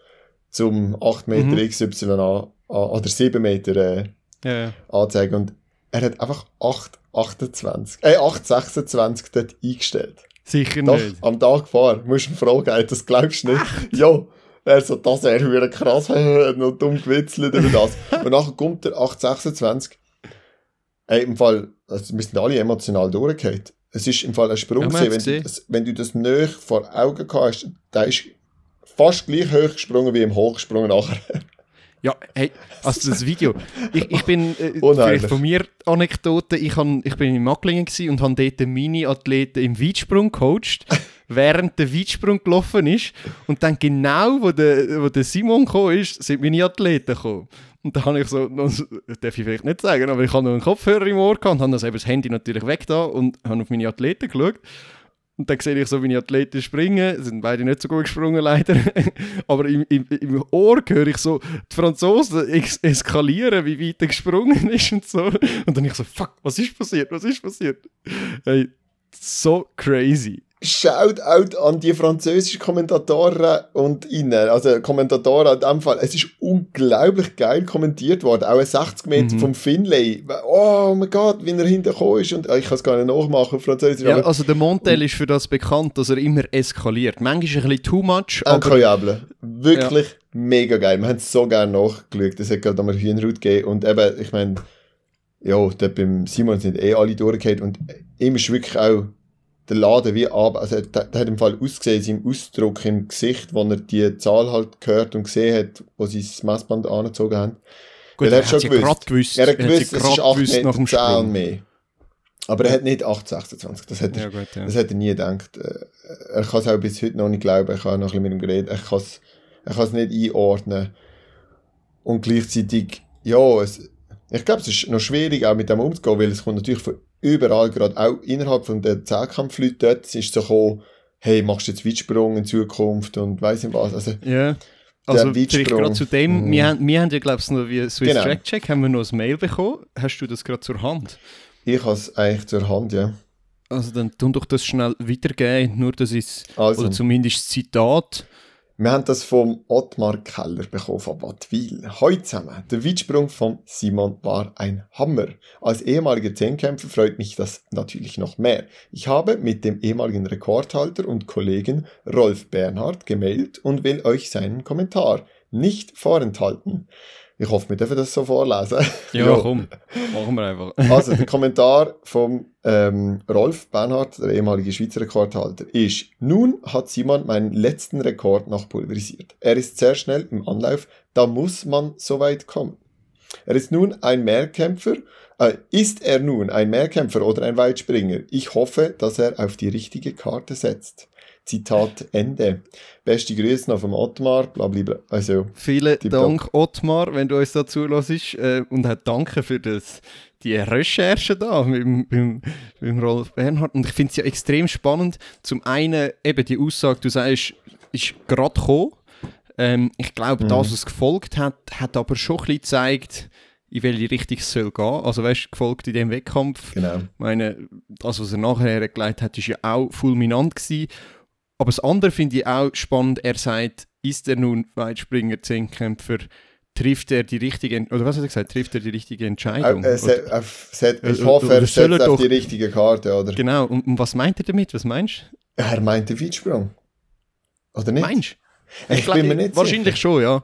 Speaker 2: zum 8 Meter
Speaker 1: Mhm.
Speaker 2: XY an, oder 7 Meter äh,
Speaker 1: Ja, ja.
Speaker 2: Anzeige und er hat einfach 8, 28, äh, 8, 26 dort eingestellt.
Speaker 1: Sicher
Speaker 2: Doch,
Speaker 1: nicht.
Speaker 2: am Tag vor, musst du ihn fragen, das glaubst du nicht. ja, er so, das wäre wieder krass, hat noch dumm gewitzelt über das. Und nachher kommt der 826. Ey, im Fall, also wir sind alle emotional durchgefallen. Es ist im Fall ein Sprung
Speaker 1: Ja,
Speaker 2: gewesen, wenn, du das, wenn du das nicht vor Augen hast, der ist fast gleich hoch gesprungen wie im Hochgesprungen nachher.
Speaker 1: Ja, hey, also das Video. Ich, ich bin, äh, vielleicht von mir Anekdote, ich, han, ich bin in Macklingen und habe dort meine Athleten im Weitsprung gecoacht, während der Weitsprung gelaufen ist. Und dann genau, wo der, wo der Simon gekommen ist, sind meine Athleten gekommen. Und da habe ich so, so- darf ich vielleicht nicht sagen, aber ich habe noch einen Kopfhörer im Ohr gehabt und habe das, eben das Handy natürlich weg da und habe auf meine Athleten geschaut. Und dann sehe ich so meine Athleten springen, sind beide nicht so gut gesprungen leider, aber im, im, im Ohr höre ich so die Franzosen ex eskalieren, wie weit er gesprungen ist und so. Und dann ich so, fuck, was ist passiert, was ist passiert? Hey, so crazy.
Speaker 2: Shoutout an die französischen Kommentatoren und Ihnen, also Kommentatoren in dem Fall. Es ist unglaublich geil kommentiert worden. Auch ein 60 Meter
Speaker 1: Mhm.
Speaker 2: vom Finlay. Oh mein Gott, wie er hintergekommen ist. Und äh, ich kann es gar nicht nachmachen auf Französisch.
Speaker 1: Ja, also der Montel ist für das bekannt, dass er immer eskaliert. Manchmal ein bisschen too much,
Speaker 2: incroyable. Wirklich mega geil. Wir haben es so gerne nachgeschaut. Es hat gerade einmal Hühnerhaut gegeben. Und eben, ich meine, ja, dort beim Simon sind eh alle durchgehend. Und ihm ist wirklich auch der Laden wie ab. Also, der, der hat im Fall ausgesehen, seinem Ausdruck im Gesicht, wo er die Zahl halt gehört und gesehen hat, wo sie das Messband angezogen haben.
Speaker 1: gut,
Speaker 2: er
Speaker 1: er
Speaker 2: hat
Speaker 1: hat
Speaker 2: schon gewusst.
Speaker 1: gewusst.
Speaker 2: Er hat gewusst, es ist
Speaker 1: grad
Speaker 2: 8
Speaker 1: gewusst nach
Speaker 2: Meter
Speaker 1: dem
Speaker 2: 10 und
Speaker 1: Sprung.
Speaker 2: mehr. Aber er hat nicht 8,26. Das hat er
Speaker 1: Ja, gut, ja.
Speaker 2: das hätte er nie gedacht. Äh, Er kann es auch bis heute noch nicht glauben. Ich habe noch ein bisschen mit ihm geredet. Er kann es, er kann es nicht einordnen. Und gleichzeitig, ja, es, ich glaube, es ist noch schwierig, auch mit dem umzugehen, weil es kommt natürlich von überall, gerade auch innerhalb von der Zehnkampfleute dort, es ist so gekommen, hey, machst du jetzt Weitsprung in Zukunft und weiss nicht was. Also,
Speaker 1: Ja. Also vielleicht gerade zu dem,
Speaker 2: Mhm.
Speaker 1: wir, haben, wir haben ja glaube ich noch wie Swiss
Speaker 2: Genau.
Speaker 1: Track Check, haben wir noch ein Mail bekommen. Hast du das gerade zur Hand?
Speaker 2: ich habe es eigentlich zur Hand, ja.
Speaker 1: Also dann tun doch das schnell weitergeben, nur das ist,
Speaker 2: Also,
Speaker 1: oder zumindest das Zitat.
Speaker 2: Wir haben das vom Ottmar Keller bekommen von Wattwil. Heute zusammen. Der Weitsprung von Simon war ein Hammer. Als ehemaliger Zehnkämpfer freut mich das natürlich noch mehr. Ich habe mit dem ehemaligen Rekordhalter und Kollegen Rolf Bernhard gemeldet und will euch seinen Kommentar nicht vorenthalten. Ich hoffe, wir dürfen das so vorlesen.
Speaker 1: Ja, komm, machen wir einfach.
Speaker 2: Also, der Kommentar vom ähm, Rolf Bernhard, der ehemalige Schweizer Rekordhalter, ist: Nun hat Simon meinen letzten Rekord noch pulverisiert. Er ist sehr schnell im Anlauf, da muss man so weit kommen. Er ist nun ein Mehrkämpfer. Äh, ist er nun ein Mehrkämpfer oder ein Weitspringer? Ich hoffe, dass er auf die richtige Karte setzt. Zitat Ende. Beste Grüße noch vom Ottmar, blablabla. Also,
Speaker 1: Vielen Dank, Ottmar, wenn du uns da zulässt. Äh, und auch danke für das, die Recherche da mit, mit, mit Rolf Bernhard. Und ich finde es ja extrem spannend. Zum einen eben die Aussage, du sagst, ist gerade gekommen. Ähm, ich glaube,
Speaker 2: Mhm.
Speaker 1: das, was gefolgt hat, hat aber schon ein bisschen gezeigt, in welche Richtung es soll gehen. Also weißt du, gefolgt in dem Wettkampf.
Speaker 2: genau.
Speaker 1: Ich meine, das, was er nachher hergelegt hat, ist ja auch fulminant gewesen. Aber das andere finde ich auch spannend. Er sagt, ist er nun Weitspringer, Zehnkämpfer, trifft er die richtige, oder was hat er gesagt, trifft er die richtige Entscheidung?
Speaker 2: Äh, es
Speaker 1: Oder-
Speaker 2: auf- es hat- ich
Speaker 1: Äh,
Speaker 2: hoffe, er setzt auf die richtige Karte, oder?
Speaker 1: genau, und, und was meint er damit? Was meinst
Speaker 2: Er meint den Weitsprung. Oder
Speaker 1: du?
Speaker 2: nicht?
Speaker 1: Meinst du?
Speaker 2: ich bin mir nicht
Speaker 1: Wahrscheinlich
Speaker 2: sicher.
Speaker 1: schon, ja.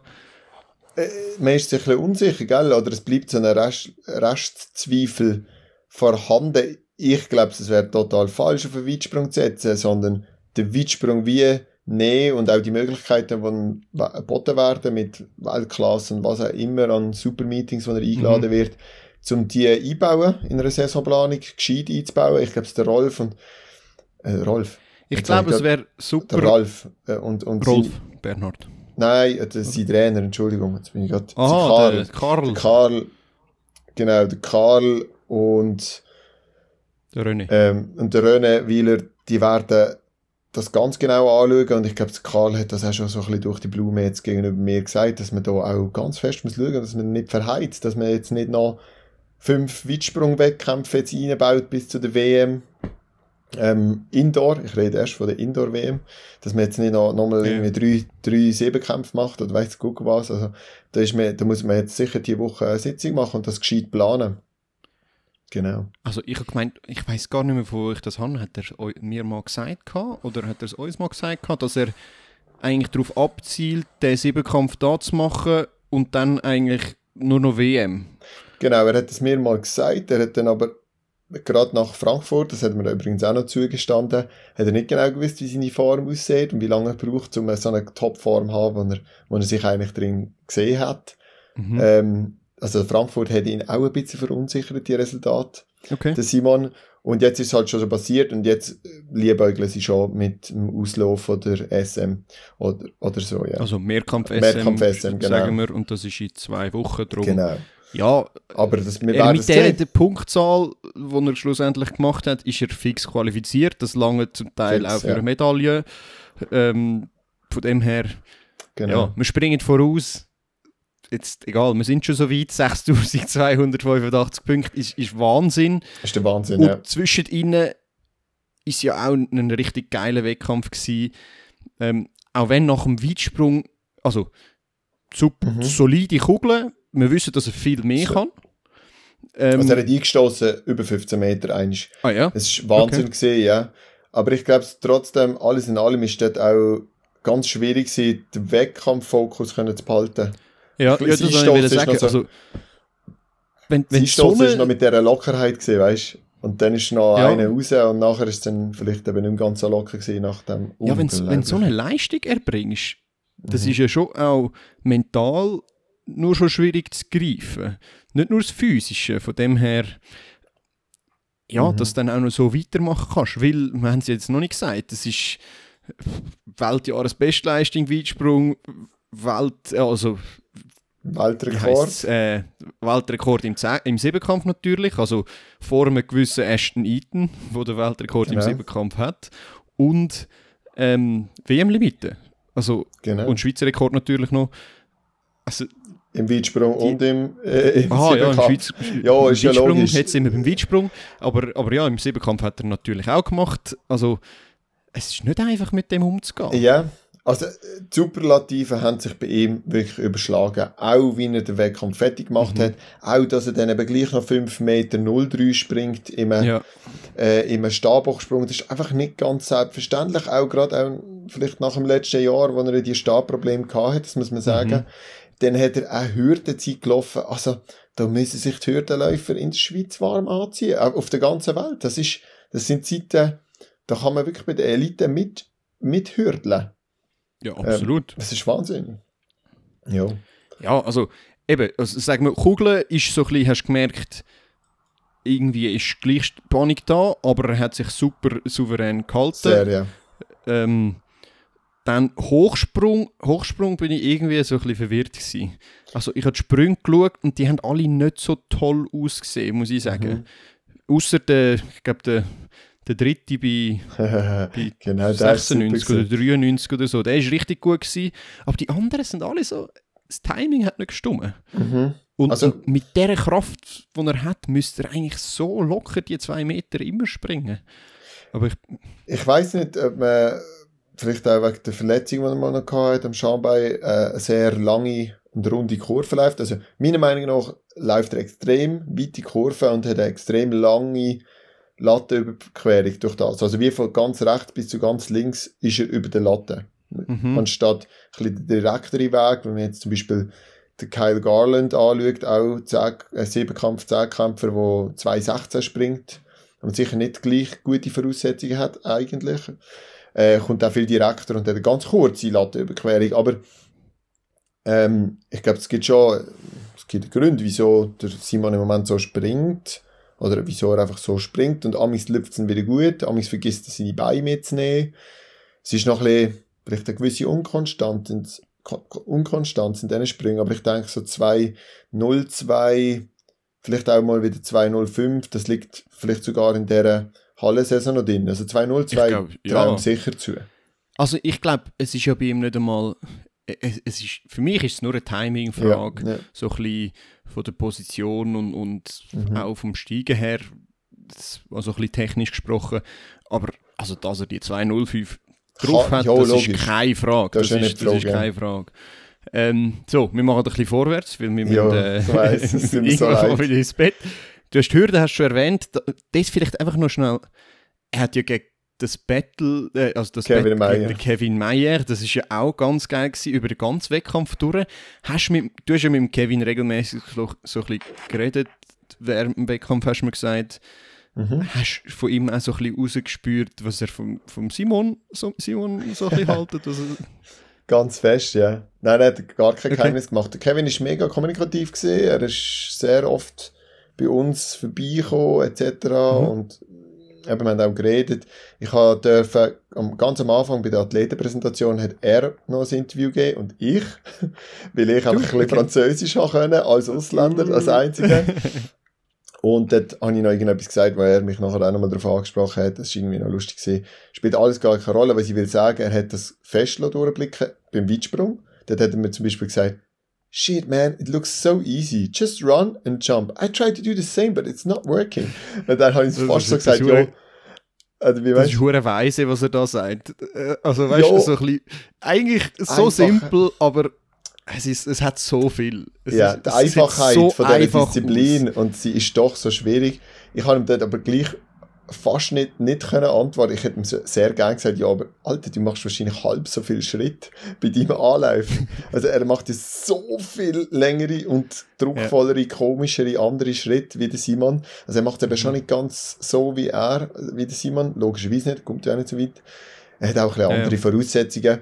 Speaker 2: Man ist sich ein bisschen unsicher, gell? Oder es bleibt so ein Rest, Restzweifel vorhanden. Ich glaube, es wäre total falsch, auf einen Weitsprung zu setzen, sondern den Weitsprung wie nehmen und auch die Möglichkeiten, die geboten werden mit Weltklasse und was auch immer an Supermeetings, wo er eingeladen
Speaker 1: Mhm.
Speaker 2: wird, um die einbauen in einer Saisonplanung, gescheit einzubauen. Ich glaube, es ist der Rolf und äh, Rolf.
Speaker 1: Ich glaube, es wäre
Speaker 2: Der
Speaker 1: super.
Speaker 2: Ralf äh, und, und
Speaker 1: Rolf
Speaker 2: Sein,
Speaker 1: Bernhard.
Speaker 2: nein, äh, das ist sein Trainer, Entschuldigung, jetzt bin ich gerade.
Speaker 1: Aha,
Speaker 2: sein
Speaker 1: der Karl,
Speaker 2: der Karl, genau, der Karl und,
Speaker 1: der René.
Speaker 2: ähm, und der René Wieler, die werden das ganz genau anschauen und ich glaube, Karl hat das auch schon so ein bisschen durch die Blume jetzt gegenüber mir gesagt, dass man da auch ganz fest muss schauen, dass man nicht verheizt, dass man jetzt nicht noch fünf Weitsprung-Wettkämpfe jetzt reinbaut bis zu der WM. Ähm, Indoor, ich rede erst von der Indoor-WM, dass man jetzt nicht noch, noch mal
Speaker 1: Ja.
Speaker 2: irgendwie drei, drei Siebenkämpfe macht oder weiss gucken was. Also, da, ist man, da muss man jetzt sicher die Woche eine Sitzung machen und das gescheit planen. Genau.
Speaker 1: Also ich habe gemeint, ich weiß gar nicht mehr, wo ich das habe. Hat er es mir mal gesagt gehabt, oder hat er es uns mal gesagt gehabt, dass er eigentlich darauf abzielt, den Siebenkampf da zu machen und dann eigentlich nur noch WM.
Speaker 2: Genau, er hat es mir mal gesagt, er hat dann aber gerade nach Frankfurt, das hat mir übrigens auch noch zugestanden, hat er nicht genau gewusst, wie seine Form aussieht und wie lange er braucht, um so eine Topform zu haben, wo er, wo er sich eigentlich drin gesehen hat.
Speaker 1: Mhm.
Speaker 2: Ähm, also Frankfurt hat ihn auch ein bisschen verunsichert, die Resultate,
Speaker 1: okay.
Speaker 2: der Simon. Und jetzt ist es halt schon so passiert und jetzt liebäugeln sie schon mit dem Auslauf oder SM oder, oder so, ja.
Speaker 1: Also Mehrkampf-SM,
Speaker 2: Mehrkampf-SM, genau.
Speaker 1: sagen wir, und das ist in zwei Wochen drum.
Speaker 2: genau.
Speaker 1: Ja,
Speaker 2: Aber das, wir
Speaker 1: er mit der, der Punktzahl, die er schlussendlich gemacht hat, ist er fix qualifiziert. Das lange zum Teil
Speaker 2: Fix,
Speaker 1: auch für
Speaker 2: ja.
Speaker 1: eine Medaille. Ähm, von dem her,
Speaker 2: Genau.
Speaker 1: ja, wir springen voraus. Jetzt, egal, wir sind schon so weit. 6285 Punkte ist, ist Wahnsinn.
Speaker 2: Ist der Wahnsinn,
Speaker 1: Und
Speaker 2: ja.
Speaker 1: zwischen ihnen ist ja auch ein richtig geiler Wettkampf gewesen. Ähm, auch wenn nach dem Weitsprung, also super,
Speaker 2: Mhm.
Speaker 1: solide Kugeln, wir wissen, dass er viel mehr
Speaker 2: So.
Speaker 1: kann. Ähm,
Speaker 2: Also er hat eingestoßen über 15 Meter eigentlich.
Speaker 1: ah ja,
Speaker 2: Es war Wahnsinn
Speaker 1: Okay.
Speaker 2: gesehen, ja. Aber ich glaube trotzdem, alles in allem ist dort auch ganz schwierig gewesen, den Wettkampffokus zu behalten.
Speaker 1: Ja, ja das ich
Speaker 2: ist
Speaker 1: sagen.
Speaker 2: so-
Speaker 1: Also, wenn, wenn so
Speaker 2: Einstoßen ist noch
Speaker 1: eine,
Speaker 2: mit dieser Lockerheit gesehen, weißt Und dann ist noch
Speaker 1: Ja.
Speaker 2: einer raus und nachher ist es dann vielleicht eben nicht mehr ganz so locker gewesen nach dem
Speaker 1: ja, wenn, du so eine. Leistung erbringst, das
Speaker 2: Mhm.
Speaker 1: ist ja schon auch mental nur schon schwierig zu greifen. Nicht nur das Physische, von dem her, ja,
Speaker 2: Mhm.
Speaker 1: dass du dann auch noch so weitermachen kannst. Weil, wir haben es jetzt noch nicht gesagt, das ist Weltjahresbestleistung, Weitsprung, Welt, also
Speaker 2: Weltrekord.
Speaker 1: äh, Weltrekord im, Ze im Siebenkampf natürlich, also vor einem gewissen Ashton Eaton, der den Weltrekord
Speaker 2: Genau.
Speaker 1: im Siebenkampf hat, und ähm, WM-Limite. Also,
Speaker 2: Genau.
Speaker 1: und Schweizer Rekord natürlich noch. Also,
Speaker 2: Im Weitsprung und im, äh, im
Speaker 1: aha, ja, im
Speaker 2: Siebenkampf.
Speaker 1: Schweizer
Speaker 2: Ja,
Speaker 1: im
Speaker 2: ist ja logisch.
Speaker 1: hat es immer beim Weitsprung, aber, aber ja, im Siebenkampf hat er natürlich auch gemacht. Also, es ist nicht einfach mit dem umzugehen.
Speaker 2: Ja, also die Superlative haben sich bei ihm wirklich überschlagen. Auch wie er den Wettkampf fertig gemacht
Speaker 1: Mhm.
Speaker 2: hat. Auch, dass er dann eben gleich noch 5 Meter 03 springt im,
Speaker 1: Ja.
Speaker 2: äh, im Stabhochsprung. Das ist einfach nicht ganz selbstverständlich. Auch gerade auch vielleicht nach dem letzten Jahr, wo er die Stabprobleme gehabt hat, das muss man sagen.
Speaker 1: Mhm.
Speaker 2: Dann hat er auch Hürdenzeit gelaufen. Also, da müssen sich die Hürdenläufer in der Schweiz warm anziehen. Auch auf der ganzen Welt. Das ist, das sind Zeiten, da kann man wirklich bei der Elite mit, mit hürdeln.
Speaker 1: Ja, absolut.
Speaker 2: Das ist Wahnsinn. Ja.
Speaker 1: Ja, also eben, also, sagen wir, Kugeln ist so ein bisschen, hast du gemerkt, irgendwie ist gleich Spannung da, aber er hat sich super souverän gehalten.
Speaker 2: Sehr, ja.
Speaker 1: Ähm, dann Hochsprung, Hochsprung bin ich irgendwie so ein bisschen verwirrt gewesen. Also ich habe die Sprünge geschaut und die haben alle nicht so toll ausgesehen, muss ich sagen.
Speaker 2: Mhm.
Speaker 1: Außer der, ich glaube der, der dritte bei, bei
Speaker 2: genau, der ist super
Speaker 1: 96 oder
Speaker 2: gewesen.
Speaker 1: 93 oder so, der ist richtig gut gewesen. Aber die anderen sind alle so, das Timing hat nicht gestimmt.
Speaker 2: Mhm.
Speaker 1: Und,
Speaker 2: Also-
Speaker 1: mit der Kraft, die er hat, müsste er eigentlich so locker die zwei Meter immer springen. Aber ich,
Speaker 2: Ich weiß nicht, ob man vielleicht auch wegen der Verletzung, die er mal noch hatte, am Schambein, äh, eine sehr lange und runde Kurve läuft. Also, meiner Meinung nach läuft er extrem weite Kurve und hat eine extrem lange Lattenüberquerung durch das. Also, wie von ganz rechts bis zu ganz links ist er über der Latte.
Speaker 1: mhm.
Speaker 2: Anstatt ein bisschen der direktere Weg, wenn man jetzt zum Beispiel den Kyle Garland anschaut, auch Zehn- äh, Siebenkampf, Zehnkämpfer, der 2,16 springt und sicher nicht gleich gute Voraussetzungen hat eigentlich, äh, kommt auch viel direkter und hat eine ganz kurze Lattenüberquerung, aber ähm, ich glaube, es gibt schon es gibt Gründe, wieso der Simon im Moment so springt oder wieso er einfach so springt und Amis läuft es dann wieder gut, Amis vergisst er seine Beine mitzunehmen. Es ist noch ein bisschen, vielleicht eine gewisse Unkonstanz, Unkonstanz in diesen Sprüngen, aber ich denke so 2-0-2, vielleicht auch mal wieder 2-0-5, das liegt vielleicht sogar in dieser Hallensaison noch drin. Also 2-0-2
Speaker 1: Ich glaub, ja.
Speaker 2: trauen sicher zu.
Speaker 1: Also ich glaube, es ist ja bei ihm nicht einmal. Es, es ist, für mich ist es nur eine Timing-Frage.
Speaker 2: Ja, ja.
Speaker 1: So ein bisschen von der Position und, und
Speaker 2: Mhm.
Speaker 1: auch vom Steigen her. Das- Also ein bisschen technisch gesprochen. Aber also, dass er die 205 drauf hat,
Speaker 2: ja,
Speaker 1: das
Speaker 2: logisch.
Speaker 1: ist keine Frage.
Speaker 2: Das
Speaker 1: Das,
Speaker 2: ist die
Speaker 1: das ist
Speaker 2: Frage,
Speaker 1: keine Frage. Ähm, so, wir machen ein bisschen vorwärts, weil wir
Speaker 2: Ja,
Speaker 1: müssen, äh,
Speaker 2: so
Speaker 1: irgendwann
Speaker 2: leid.
Speaker 1: wieder ins Bett. Du hast die Hürde hast schon erwähnt. Da- Das vielleicht einfach noch schnell. Er hat ja gegen das Battle, äh, also das
Speaker 2: Kevin
Speaker 1: Battle
Speaker 2: Mayer.
Speaker 1: Kevin Meyer, das ist ja auch ganz geil gewesen, über den ganzen Wettkampf durch. Hast mit, du hast ja mit dem Kevin regelmäßig so, so ein bisschen geredet, während dem Wettkampf hast du mir gesagt,
Speaker 2: Mhm.
Speaker 1: hast du von ihm auch so ein bisschen rausgespürt, was er vom, vom Simon, so, Simon so ein bisschen haltet? Also,
Speaker 2: Ganz fest, ja. Nein, er hat gar kein
Speaker 1: Okay.
Speaker 2: Geheimnis gemacht. Der Kevin ist mega kommunikativ gesehen. Er ist sehr oft bei uns vorbeigekommen, etc.
Speaker 1: Mhm.
Speaker 2: Und eben, wir haben auch geredet. Ich am, ganz am Anfang bei der Athletenpräsentation hat er noch ein Interview gegeben und ich, weil ich einfach ein bisschen. Französisch können, als Ausländer, als Einziger. Und dort habe ich noch irgendetwas gesagt, wo er mich nachher auch nochmal darauf angesprochen hat. Das war irgendwie noch lustig. Gewesen. Spielt alles gar keine Rolle, was ich will sagen. Er hat das Fest durchblicken beim Weitsprung. Dort hat er mir zum Beispiel gesagt, Shit, man, it looks so easy. Just run and jump. I tried to do the same, but it's not working. Und dann habe ich
Speaker 1: Das
Speaker 2: fast so gesagt, ja. Also, wie
Speaker 1: Das ist hure weise, was er da sagt. Äh, Also weißt du, so ein bisschen, eigentlich so
Speaker 2: Einfach.
Speaker 1: simpel, aber es, ist, es hat so viel. Es
Speaker 2: ja,
Speaker 1: ist,
Speaker 2: die
Speaker 1: es
Speaker 2: Einfachheit
Speaker 1: so
Speaker 2: von dieser Disziplin und sie ist doch so schwierig. Ich habe ihm dort aber gleich fast nicht, nicht können antworten. Ich hätte ihm sehr gerne gesagt, ja, aber Alter, du machst wahrscheinlich halb so viel Schritt bei deinem Anlauf. Also er macht jetzt so viel längere und druckvollere, komischere andere Schritte wie der Simon. Also er macht eben
Speaker 1: Mhm.
Speaker 2: schon nicht ganz so wie er, wie der Simon. Logischerweise nicht, kommt ja auch nicht so weit. Er hat auch ein bisschen
Speaker 1: Ja, ja.
Speaker 2: andere Voraussetzungen.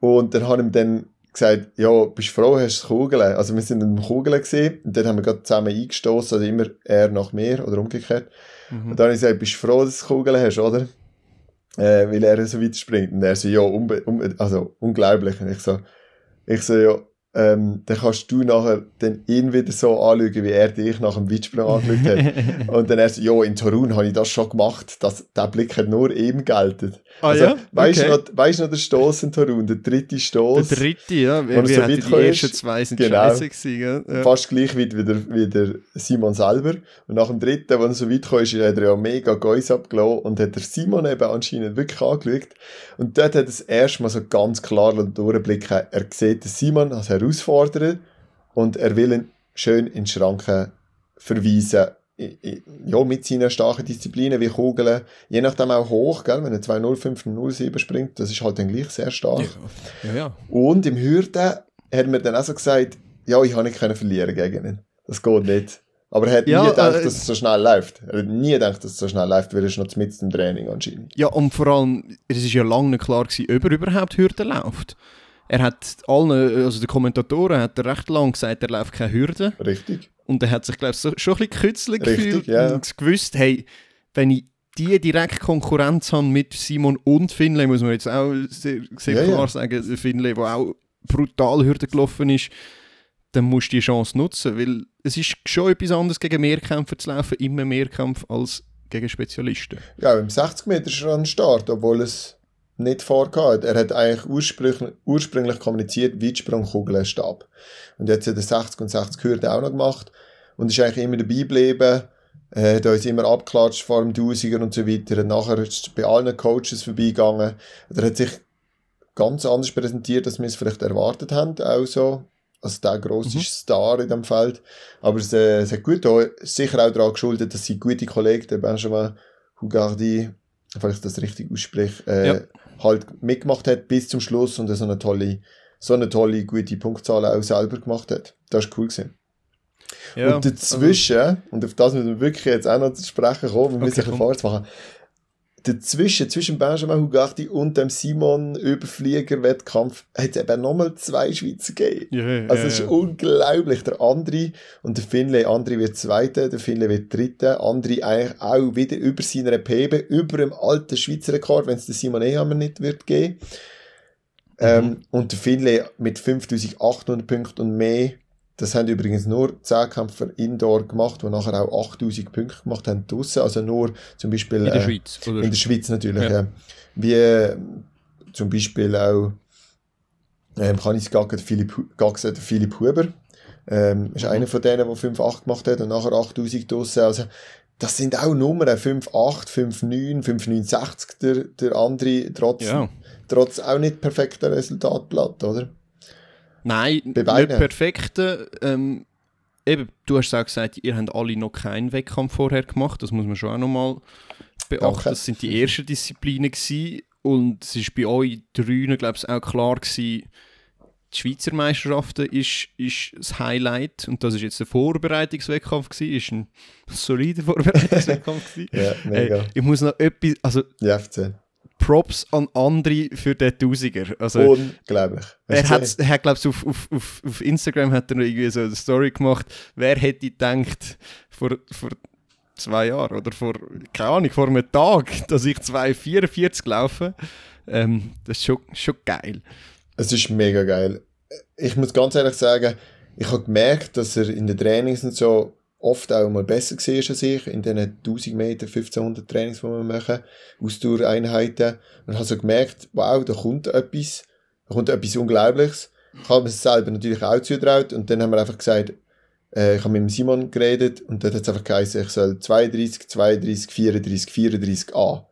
Speaker 2: Und dann habe ich ihm dann gesagt, ja, bist du froh, hast du Kugeln? Also wir sind im Kugeln gesehen und dann haben wir gerade zusammen eingestoßen, also immer er nach mir oder umgekehrt.
Speaker 1: Mhm.
Speaker 2: Und dann habe ich gesagt, bist du froh, dass du Kugeln hast, oder? Äh, weil er so weit springt. Und er so, ja, unbe also unglaublich. Und ich so, ich so, ja, ähm, dann kannst du nachher dann ihn wieder so anschauen, wie er dich nach dem Weitsprung angeschaut hat. Und dann er so, ja, in Torun habe ich das schon gemacht. Das, der Blick hat nur ihm gelten.
Speaker 1: ah
Speaker 2: also,
Speaker 1: ja?
Speaker 2: Weißt du
Speaker 1: Okay.
Speaker 2: noch, weißt noch den Stoß in Torun, der dritte
Speaker 1: Der
Speaker 2: Stoß?
Speaker 1: dritte, ja.
Speaker 2: Er
Speaker 1: Wir
Speaker 2: so
Speaker 1: die
Speaker 2: gekommen
Speaker 1: ersten
Speaker 2: ist.
Speaker 1: zwei sind
Speaker 2: Genau.
Speaker 1: scheiße gewesen? Ja.
Speaker 2: Fast gleich weit wie der, wie der Simon selber. Und nach dem dritten, wo er so weit kam, ist, hat er ja mega Geus abgelassen und hat der Simon eben anscheinend wirklich angeschaut. Und dort hat er das erste Mal so ganz klar durchblicken. Er sieht den Simon als Herausforderer und er will ihn schön in die Schranken verweisen. Ja, mit seinen starken Disziplinen wie Kugeln, je nachdem auch hoch, gell? wenn er 2,05, 07 springt, das ist halt dann gleich sehr stark.
Speaker 1: ja, ja.
Speaker 2: Und im Hürden hat mir dann auch so gesagt, ja, ich habe nicht können verlieren gegen ihn. Das geht nicht. Aber er hat
Speaker 1: Ja,
Speaker 2: nie gedacht,
Speaker 1: äh,
Speaker 2: dass es so schnell läuft. Er hat nie gedacht, dass es so schnell läuft, weil er ist noch mit im Training anscheinend.
Speaker 1: Ja, und vor allem, es ist ja lange nicht klar gewesen, ob er überhaupt Hürden läuft. Er hat allen, also den Kommentatoren hat er recht lang gesagt, er läuft keine Hürden.
Speaker 2: Richtig.
Speaker 1: Und er hat sich, glaube ich, so, schon ein bisschen gekützelt
Speaker 2: Richtig,
Speaker 1: gefühlt
Speaker 2: ja.
Speaker 1: und gewusst, hey, wenn ich die direkt Konkurrenz haben mit Simon und Finlay, muss man jetzt auch sehr, sehr
Speaker 2: Ja,
Speaker 1: klar
Speaker 2: ja.
Speaker 1: sagen, Finlay, der auch brutal Hürde gelaufen ist, dann musst du die Chance nutzen, weil es ist schon etwas anderes, gegen Mehrkämpfer zu laufen, immer Mehrkampf, als gegen Spezialisten.
Speaker 2: Ja, im 60 Meter ist er an Start, obwohl es nicht vorgehabt. Er hat eigentlich ursprünglich, ursprünglich kommuniziert, Weitsprung, Kugel, Stab. Und jetzt hat er 60 und 60 Hürden auch noch gemacht und ist eigentlich immer dabei geblieben. Er hat uns immer abgeklatscht vor dem Tausiger und so weiter. Und nachher ist bei allen Coaches vorbeigegangen. Er hat sich ganz anders präsentiert, als wir es vielleicht erwartet haben, auch so. Also der grosse
Speaker 1: Mhm.
Speaker 2: Star in dem Feld. Aber es, äh, es hat gut getan. sicher auch daran geschuldet, dass sein guter Kollege, der Benjamin Hugardi, falls ich das richtig ausspreche, äh,
Speaker 1: Ja.
Speaker 2: Halt mitgemacht hat bis zum Schluss und so eine tolle, so eine tolle, gute Punktzahl auch selber gemacht hat. Das war cool gewesen.
Speaker 1: Ja,
Speaker 2: und dazwischen, und auf das müssen wir wirklich jetzt auch noch zu sprechen kommen, wir müssen
Speaker 1: Okay, komm.
Speaker 2: vorwärts machen. Dazwischen, zwischen Benjamin Hugardi und dem Simon Überflieger-Wettkampf, hat es eben nochmal zwei Schweizer gegeben.
Speaker 1: ja,
Speaker 2: Also es ist unglaublich. Der andere und der Finlay, Andri wird Zweiter, der Finlay wird Dritter. Andri eigentlich auch wieder über seiner PB, über dem alten Schweizer Rekord, wenn es der Simon Ehammer nicht wird geben. Ähm, und der Finlay mit 5800 Punkten und mehr. Das haben übrigens nur 10 Kämpfer Indoor gemacht, die nachher auch 8000 Punkte gemacht haben draussen. Also nur zum Beispiel
Speaker 1: in der
Speaker 2: äh,
Speaker 1: Schweiz, oder?
Speaker 2: in der Schweiz natürlich,
Speaker 1: Ja.
Speaker 2: ja. Wie äh, zum Beispiel auch, ähm, kann ich der Philipp, Gags, Philipp Huber. Ähm, ist
Speaker 1: Mhm.
Speaker 2: einer von denen, der 5,8 gemacht hat und nachher 8000 draussen. Also, das sind auch Nummern, 5,8, 5,9, 5,69 der, der andere, trotz,
Speaker 1: ja.
Speaker 2: trotz auch nicht perfekter Resultatblatt, oder?
Speaker 1: Nein, nicht
Speaker 2: beiden.
Speaker 1: perfekte. Ähm, eben, du hast auch gesagt, ihr habt alle noch keinen Wettkampf vorher gemacht. Das muss man schon auch nochmal beachten.
Speaker 2: Danke.
Speaker 1: Das sind die ersten Disziplinen gewesen. Und es ist bei euch drünen, glaube ich, auch klar gewesen, die Schweizer Meisterschaften ist, ist das Highlight. Und das ist jetzt ein Vorbereitungswettkampf gewesen. Ist ein solider Vorbereitungswettkampf gewesen.
Speaker 2: Ja, mega.
Speaker 1: Äh, ich muss noch etwas, also
Speaker 2: FC.
Speaker 1: Props an andere für den Tausiger. Also,
Speaker 2: Unglaublich.
Speaker 1: Er hat, hat glaube ich, auf, auf, auf, auf Instagram hat er noch irgendwie so eine Story gemacht. Wer hätte gedacht, vor, vor zwei Jahren oder vor, keine Ahnung, vor einem Tag, dass ich 2,44 laufe. Ähm, das ist schon, schon geil.
Speaker 2: Es ist mega geil. Ich muss ganz ehrlich sagen, ich habe gemerkt, dass er in den Trainings und so oft auch mal besser war als ich, in diesen 1000 Meter, 1500 Trainings, die wir machen, Ausdauereinheiten. Und habe so gemerkt, wow, da kommt etwas, da kommt etwas Unglaubliches. Ich habe mir es selber natürlich auch zutraut und dann haben wir einfach gesagt, äh, ich habe mit Simon geredet und dort hat es einfach geheißen, ich soll 32, 32, 34, 34 an.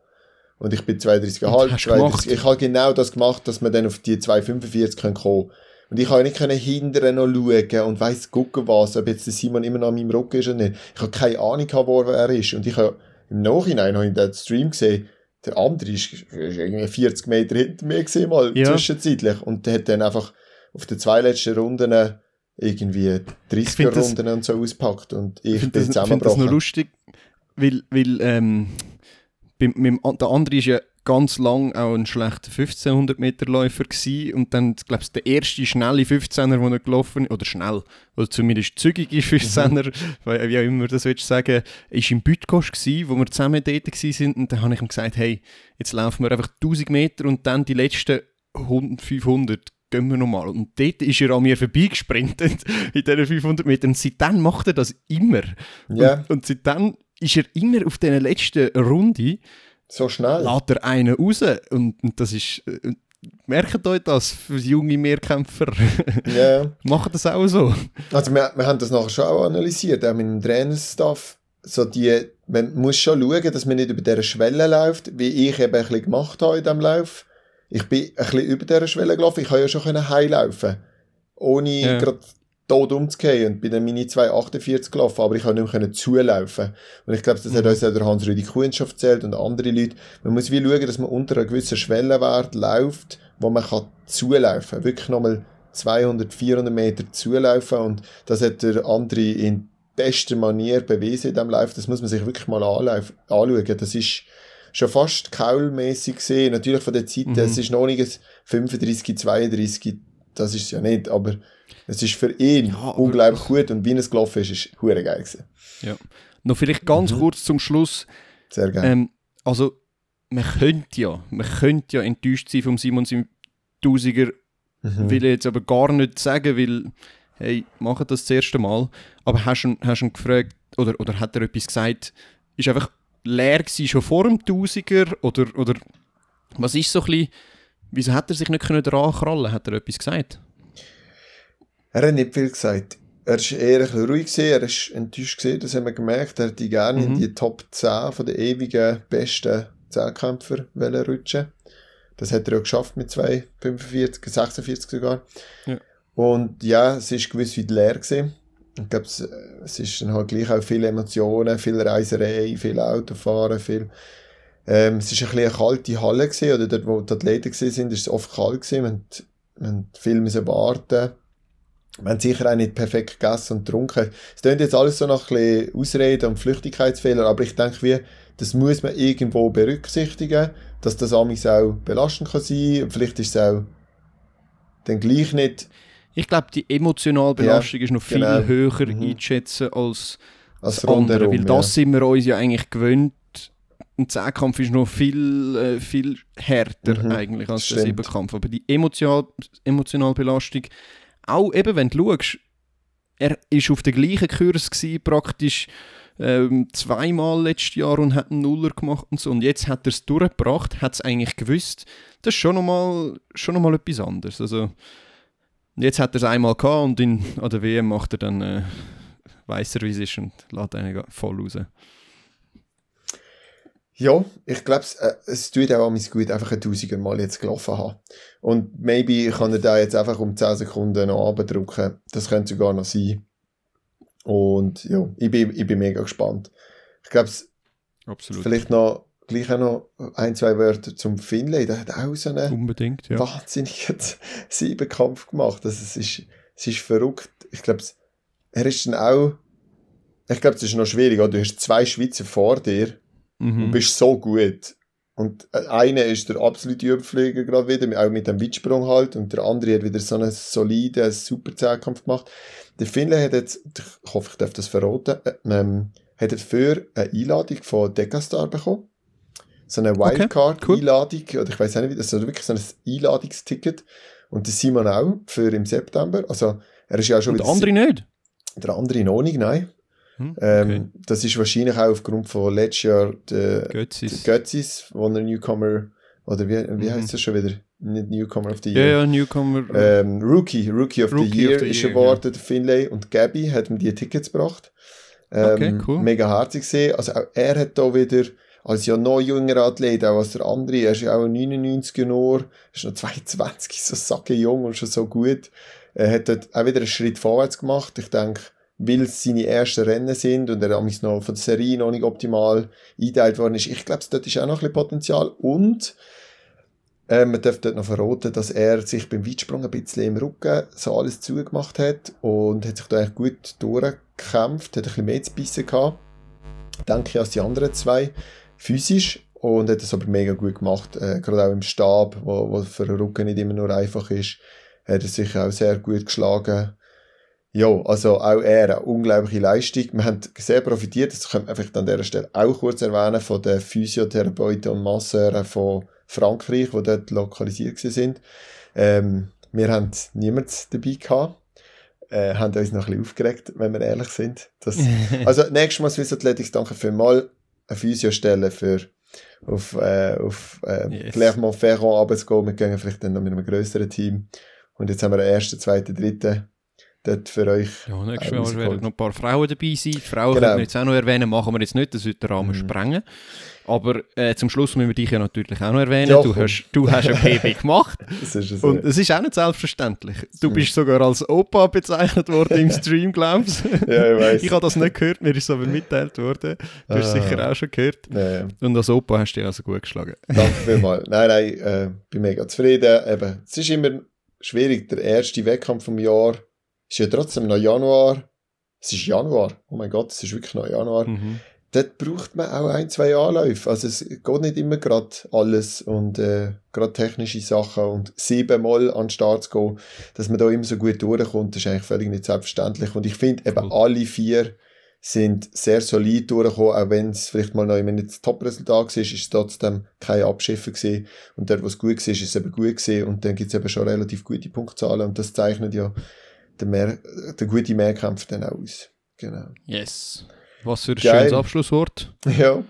Speaker 2: Und ich bin
Speaker 1: Und
Speaker 2: 32,5,
Speaker 1: hast du gemacht?
Speaker 2: 32. Ich habe genau das gemacht, dass wir dann auf die 2,45 können kommen Und ich habe nicht können hindern noch schauen und weiss gucken was, ob jetzt der Simon immer noch an meinem Rücken ist oder nicht. Ich habe keine Ahnung wo er ist. Und ich habe im Nachhinein habe ich den Stream gesehen, der andere ist, ist irgendwie 40 Meter hinter mir gesehen, mal
Speaker 1: Ja.
Speaker 2: zwischenzeitlich. Und der hat dann einfach auf den zwei letzten Runden irgendwie
Speaker 1: find
Speaker 2: 30er
Speaker 1: das-
Speaker 2: Runden und so auspackt. Und ich,
Speaker 1: Ich
Speaker 2: bin
Speaker 1: finde das, find das noch
Speaker 2: zusammengebrochen.
Speaker 1: lustig, weil, weil ähm, beim, dem- der andere ist ja ganz lang auch ein schlechter 1500 Meter Läufer gewesen und dann, glaube ich, der erste schnelle 15er, den er gelaufen ist, oder schnell, oder zumindest zügige 15er, weil- wie auch immer das willst sagen, ist im Bütgosch gewesen, wo wir zusammen dort sind und dann habe ich ihm gesagt, hey, jetzt laufen wir einfach 1000 Meter und dann die letzten 100, 500 gehen wir nochmal. Und dort ist er an mir vorbeigesprintet in diesen 500 Metern. Und seitdem macht er das immer.
Speaker 2: Ja,
Speaker 1: Und, und seitdem ist er immer auf dieser letzten Runde,
Speaker 2: so schnell.
Speaker 1: lässt er einen raus. Und, und das ist. äh, Merkt euch das für junge Mehrkämpfer?
Speaker 2: Ja.
Speaker 1: Machen das auch so?
Speaker 2: Also wir, wir haben das nachher schon auch analysiert, auch mit dem Trainerstaff. So die, man muss schon schauen, dass man nicht über dieser Schwelle läuft, wie ich eben ein bisschen gemacht habe in diesem Lauf. Ich bin ein bisschen über dieser Schwelle gelaufen. Ich konnte ja schon können heimlaufen ohne
Speaker 1: Ja.
Speaker 2: gerade tot umzugehen und bin dann meine 2,48 gelaufen, aber ich konnte nicht mehr können zulaufen. Und ich glaube, das hat
Speaker 1: Mhm.
Speaker 2: uns auch der Hans-Rüdi Kuhnschaft erzählt und andere Leute. Man muss wie schauen, dass man unter einem gewissen Schwellenwert läuft, wo man kann zulaufen. Wirklich nochmal 200, 400 Meter zulaufen und das hat der andere in bester Manier bewiesen in diesem Lauf. Das muss man sich wirklich mal anschauen. Das ist schon fast kaulmäßig gesehen. Natürlich von der Zeit,
Speaker 1: Mhm.
Speaker 2: es ist noch nicht ein 35, 32, das ist es ja nicht, aber es ist für ihn
Speaker 1: Ja,
Speaker 2: unglaublich gut und wie es gelaufen ist, ist hure geil gewesen.
Speaker 1: Noch vielleicht ganz
Speaker 2: Mhm.
Speaker 1: kurz zum Schluss.
Speaker 2: Sehr geil.
Speaker 1: Ähm, also man könnte ja, man könnte ja enttäuscht sein vom Simon 7000er, mhm. will ich jetzt aber gar nicht sagen, weil, hey, mach das das erste Mal. Aber hast du hast ihn gefragt, oder, oder hat er etwas gesagt, ist einfach leer gewesen, schon vor dem Tausiger, oder, oder was ist so ein bisschen, wieso hat er sich nicht können dran krallen Hat er etwas gesagt?
Speaker 2: Er hat nicht viel gesagt. Er war eher ein bisschen ruhig, gewesen, er war enttäuscht, gewesen, das haben wir gemerkt. Er hätte gerne mhm. in die Top 10 von der ewigen besten Zehnkämpfer rutschen Das hat er auch geschafft mit 2,45, 46 sogar. Ja. Und ja, es war gewiss wie leer. Gewesen. Ich glaube, es, es ist dann halt gleich auch viele Emotionen, viel Reiserei, viel Autofahren, viel... Ähm, es war ein bisschen eine kalte Halle, gewesen, oder dort, wo die Athleten waren, ist es oft kalt gewesen. Wir haben viel müssen warten haben sicher auch nicht perfekt gegessen und getrunken. Es klingt jetzt alles so nach ein bisschen Ausreden und Flüchtigkeitsfehler, aber ich denke, wie, das muss man irgendwo berücksichtigen, dass das amigs auch belastend kann sein kann. Vielleicht ist es auch dann gleich nicht...
Speaker 1: Ich glaube, die emotionale Belastung ja, ist noch viel genau. höher mhm. einzuschätzen als, als das andere, weil das ja. sind wir uns ja eigentlich gewöhnt. Ein Zehnkampf ist noch viel, äh, viel härter mhm. eigentlich als der Siebenkampf. Aber die emotional, emotionale Belastung auch eben, wenn du schaust, er war auf der gleichen Kurs gewesen, praktisch ähm, zweimal letztes Jahr und hat einen Nuller gemacht und so. Und jetzt hat er es durchgebracht, hat es eigentlich gewusst. Das ist schon nochmal schon noch etwas anderes. Also, jetzt hat er es einmal gehabt und in, an der WM macht er dann äh, weiss er, wie es ist und lässt einen voll raus.
Speaker 2: Ja, ich glaube, äh, es tut auch mal gut, einfach ein Tausiger Mal jetzt gelaufen haben. Und maybe kann er da jetzt einfach um 10 Sekunden noch abdrücken. Das könnte sogar noch sein. Und ja, ich bin, ich bin mega gespannt. Ich glaube, vielleicht noch, gleich auch noch ein, zwei Wörter zum Finlay. Der hat auch so einen
Speaker 1: Unbedingt, ja.
Speaker 2: wahnsinnigen Siebenkampf gemacht. Also es, ist, es ist verrückt. Ich glaube, er ist dann auch, ich glaube, es ist noch schwierig. Oder? Du hast zwei Schweizer vor dir Mhm. Du bist so gut. Und äh, einer ist der absolute Überflieger gerade wieder, auch mit dem Weitsprung halt, und der andere hat wieder so einen soliden, super Zehnkampf gemacht. Der Finlay hat jetzt, ich hoffe, ich darf das verraten, äh, ähm, hat dafür eine Einladung von Decastar bekommen. So eine Wildcard-Einladung, okay, cool. oder ich weiß nicht, das ist wirklich so ein Einladungsticket. Und der Simon auch, für im September. Also, er ist ja schon
Speaker 1: Und der andere nicht?
Speaker 2: Der andere noch nicht, nein. Hm, ähm, okay. Ähm, das ist wahrscheinlich auch aufgrund von letztes Jahr der Götzis, der Götzis wo der Newcomer, oder wie, wie mhm. heißt das schon wieder? Nicht Newcomer of the Year.
Speaker 1: Ja, ja, Newcomer.
Speaker 2: Ähm, Rookie, Rookie of Rookie the Year of the ist awarded, ja. Finlay. Und Gabby hat ihm die Tickets gebracht. Ähm, okay, cool. Mega herzig gesehen. Also auch er hat da wieder, als ja noch jüngerer Athlet, auch als der andere, er ist ja auch 99 Jahre, ist noch 22, so sacke jung und schon so gut. Er hat dort auch wieder einen Schritt vorwärts gemacht. Ich denke, weil es seine ersten Rennen sind und er noch von der Serie noch nicht optimal eingeteilt worden ist. Ich glaube, dort ist auch noch ein bisschen Potenzial. Und äh, man darf dort noch verraten, dass er sich beim Weitsprung ein bisschen im Rücken so alles zugemacht hat und hat sich da eigentlich gut durchgekämpft, hat ein bisschen mehr zu bissen gehabt, denke ich, als die anderen zwei, physisch und hat das aber mega gut gemacht, äh, gerade auch im Stab, wo, wo für den Rücken nicht immer nur einfach ist, hat er sich auch sehr gut geschlagen ja, also auch er, eine unglaubliche Leistung. Wir haben sehr profitiert, das können wir einfach an dieser Stelle auch kurz erwähnen, von den Physiotherapeuten und Masseuren von Frankreich, die dort lokalisiert sind. Ähm, wir haben niemanden dabei gehabt. Äh, haben uns noch ein bisschen aufgeregt, wenn wir ehrlich sind. Das, also, nächstes Mal Swiss Athletics, danke für mal eine Physiostelle für auf, äh, auf äh, yes. Clermont-Ferrand runterzugehen. Wir gehen vielleicht dann noch mit einem größeren Team. Und jetzt haben wir einen ersten, zweiten, dritten dort für euch.
Speaker 1: Ja, nächstes Mal werden noch ein paar Frauen dabei sein. Die Frauen genau. können wir jetzt auch noch erwähnen, machen wir jetzt nicht, das wird den Rahmen mhm. sprengen. Aber äh, zum Schluss müssen wir dich ja natürlich auch noch erwähnen. Ja, du, hast, du hast ein PB gemacht. das ist es, und es ist auch nicht selbstverständlich. Du bist sogar als Opa bezeichnet worden im Stream, glaubst du? ja, ich weiß. Ich habe das nicht gehört, mir ist aber mitteilt worden. Du hast es ah. sicher auch schon gehört. Ja. Und als Opa hast du dich also gut geschlagen.
Speaker 2: Danke vielmals. Nein, nein, äh, bin mega zufrieden. Eben, es ist immer schwierig, der erste Wettkampf vom Jahr ist ja trotzdem noch Januar. Es ist Januar. Oh mein Gott, es ist wirklich noch Januar. Mhm. Dort braucht man auch ein, zwei Anläufe. Also es geht nicht immer gerade alles und äh, gerade technische Sachen und siebenmal an den Start zu gehen, dass man da immer so gut durchkommt, das ist eigentlich völlig nicht selbstverständlich. Und ich finde eben alle vier sind sehr solid durchgekommen, auch wenn es vielleicht mal noch nicht das Top-Resultat war, ist es trotzdem kein Abschiffen gewesen. Und dort, wo es gut war, ist es eben gut gewesen. Und dann gibt es eben schon relativ gute Punktzahlen und das zeichnet ja den, Mehr den guten Mehrkampf dann auch aus. Genau.
Speaker 1: Yes. Was für ein
Speaker 2: Geil.
Speaker 1: schönes Abschlusswort.
Speaker 2: Ja,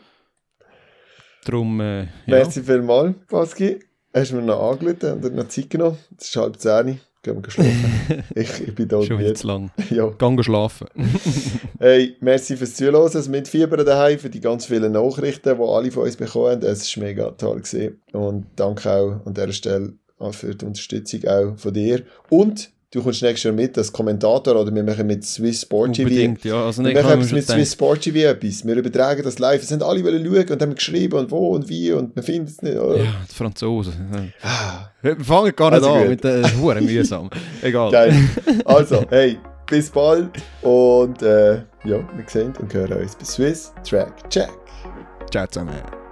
Speaker 1: Darum, äh, ja.
Speaker 2: merci vielmals, Baski. Hast du mir noch angerufen und noch Zeit genommen? Es ist halb zehn. Gehen wir schlafen. ich, ich bin da
Speaker 1: schon wieder zu lang.
Speaker 2: Ja.
Speaker 1: Gang schlafen.
Speaker 2: Hey, merci fürs Zuhören, das Mitfiebern daheim, für die ganz vielen Nachrichten, die alle von uns bekommen haben. Es war mega toll. Gewesen. Und danke auch an dieser Stelle für die Unterstützung auch von dir. Und du kommst nächstes Jahr mit als Kommentator oder wir machen mit Swiss Sport TV.
Speaker 1: Unbedingt, ja. Also,
Speaker 2: Wir machen mit
Speaker 1: schon
Speaker 2: Swiss Sport TV etwas. Wir übertragen das live. Es sind alle wollen schauen und haben geschrieben und wo und wie und man findet es nicht.
Speaker 1: Denken. Ja, die Franzosen.
Speaker 2: Ah,
Speaker 1: Wir fangen gar nicht
Speaker 2: Also
Speaker 1: an
Speaker 2: gut.
Speaker 1: mit den Huren mühsam. Egal.
Speaker 2: geil. Also, hey, bis bald und äh, ja, wir sehen und hören uns bei Swiss Track Check.
Speaker 1: Ciao zusammen.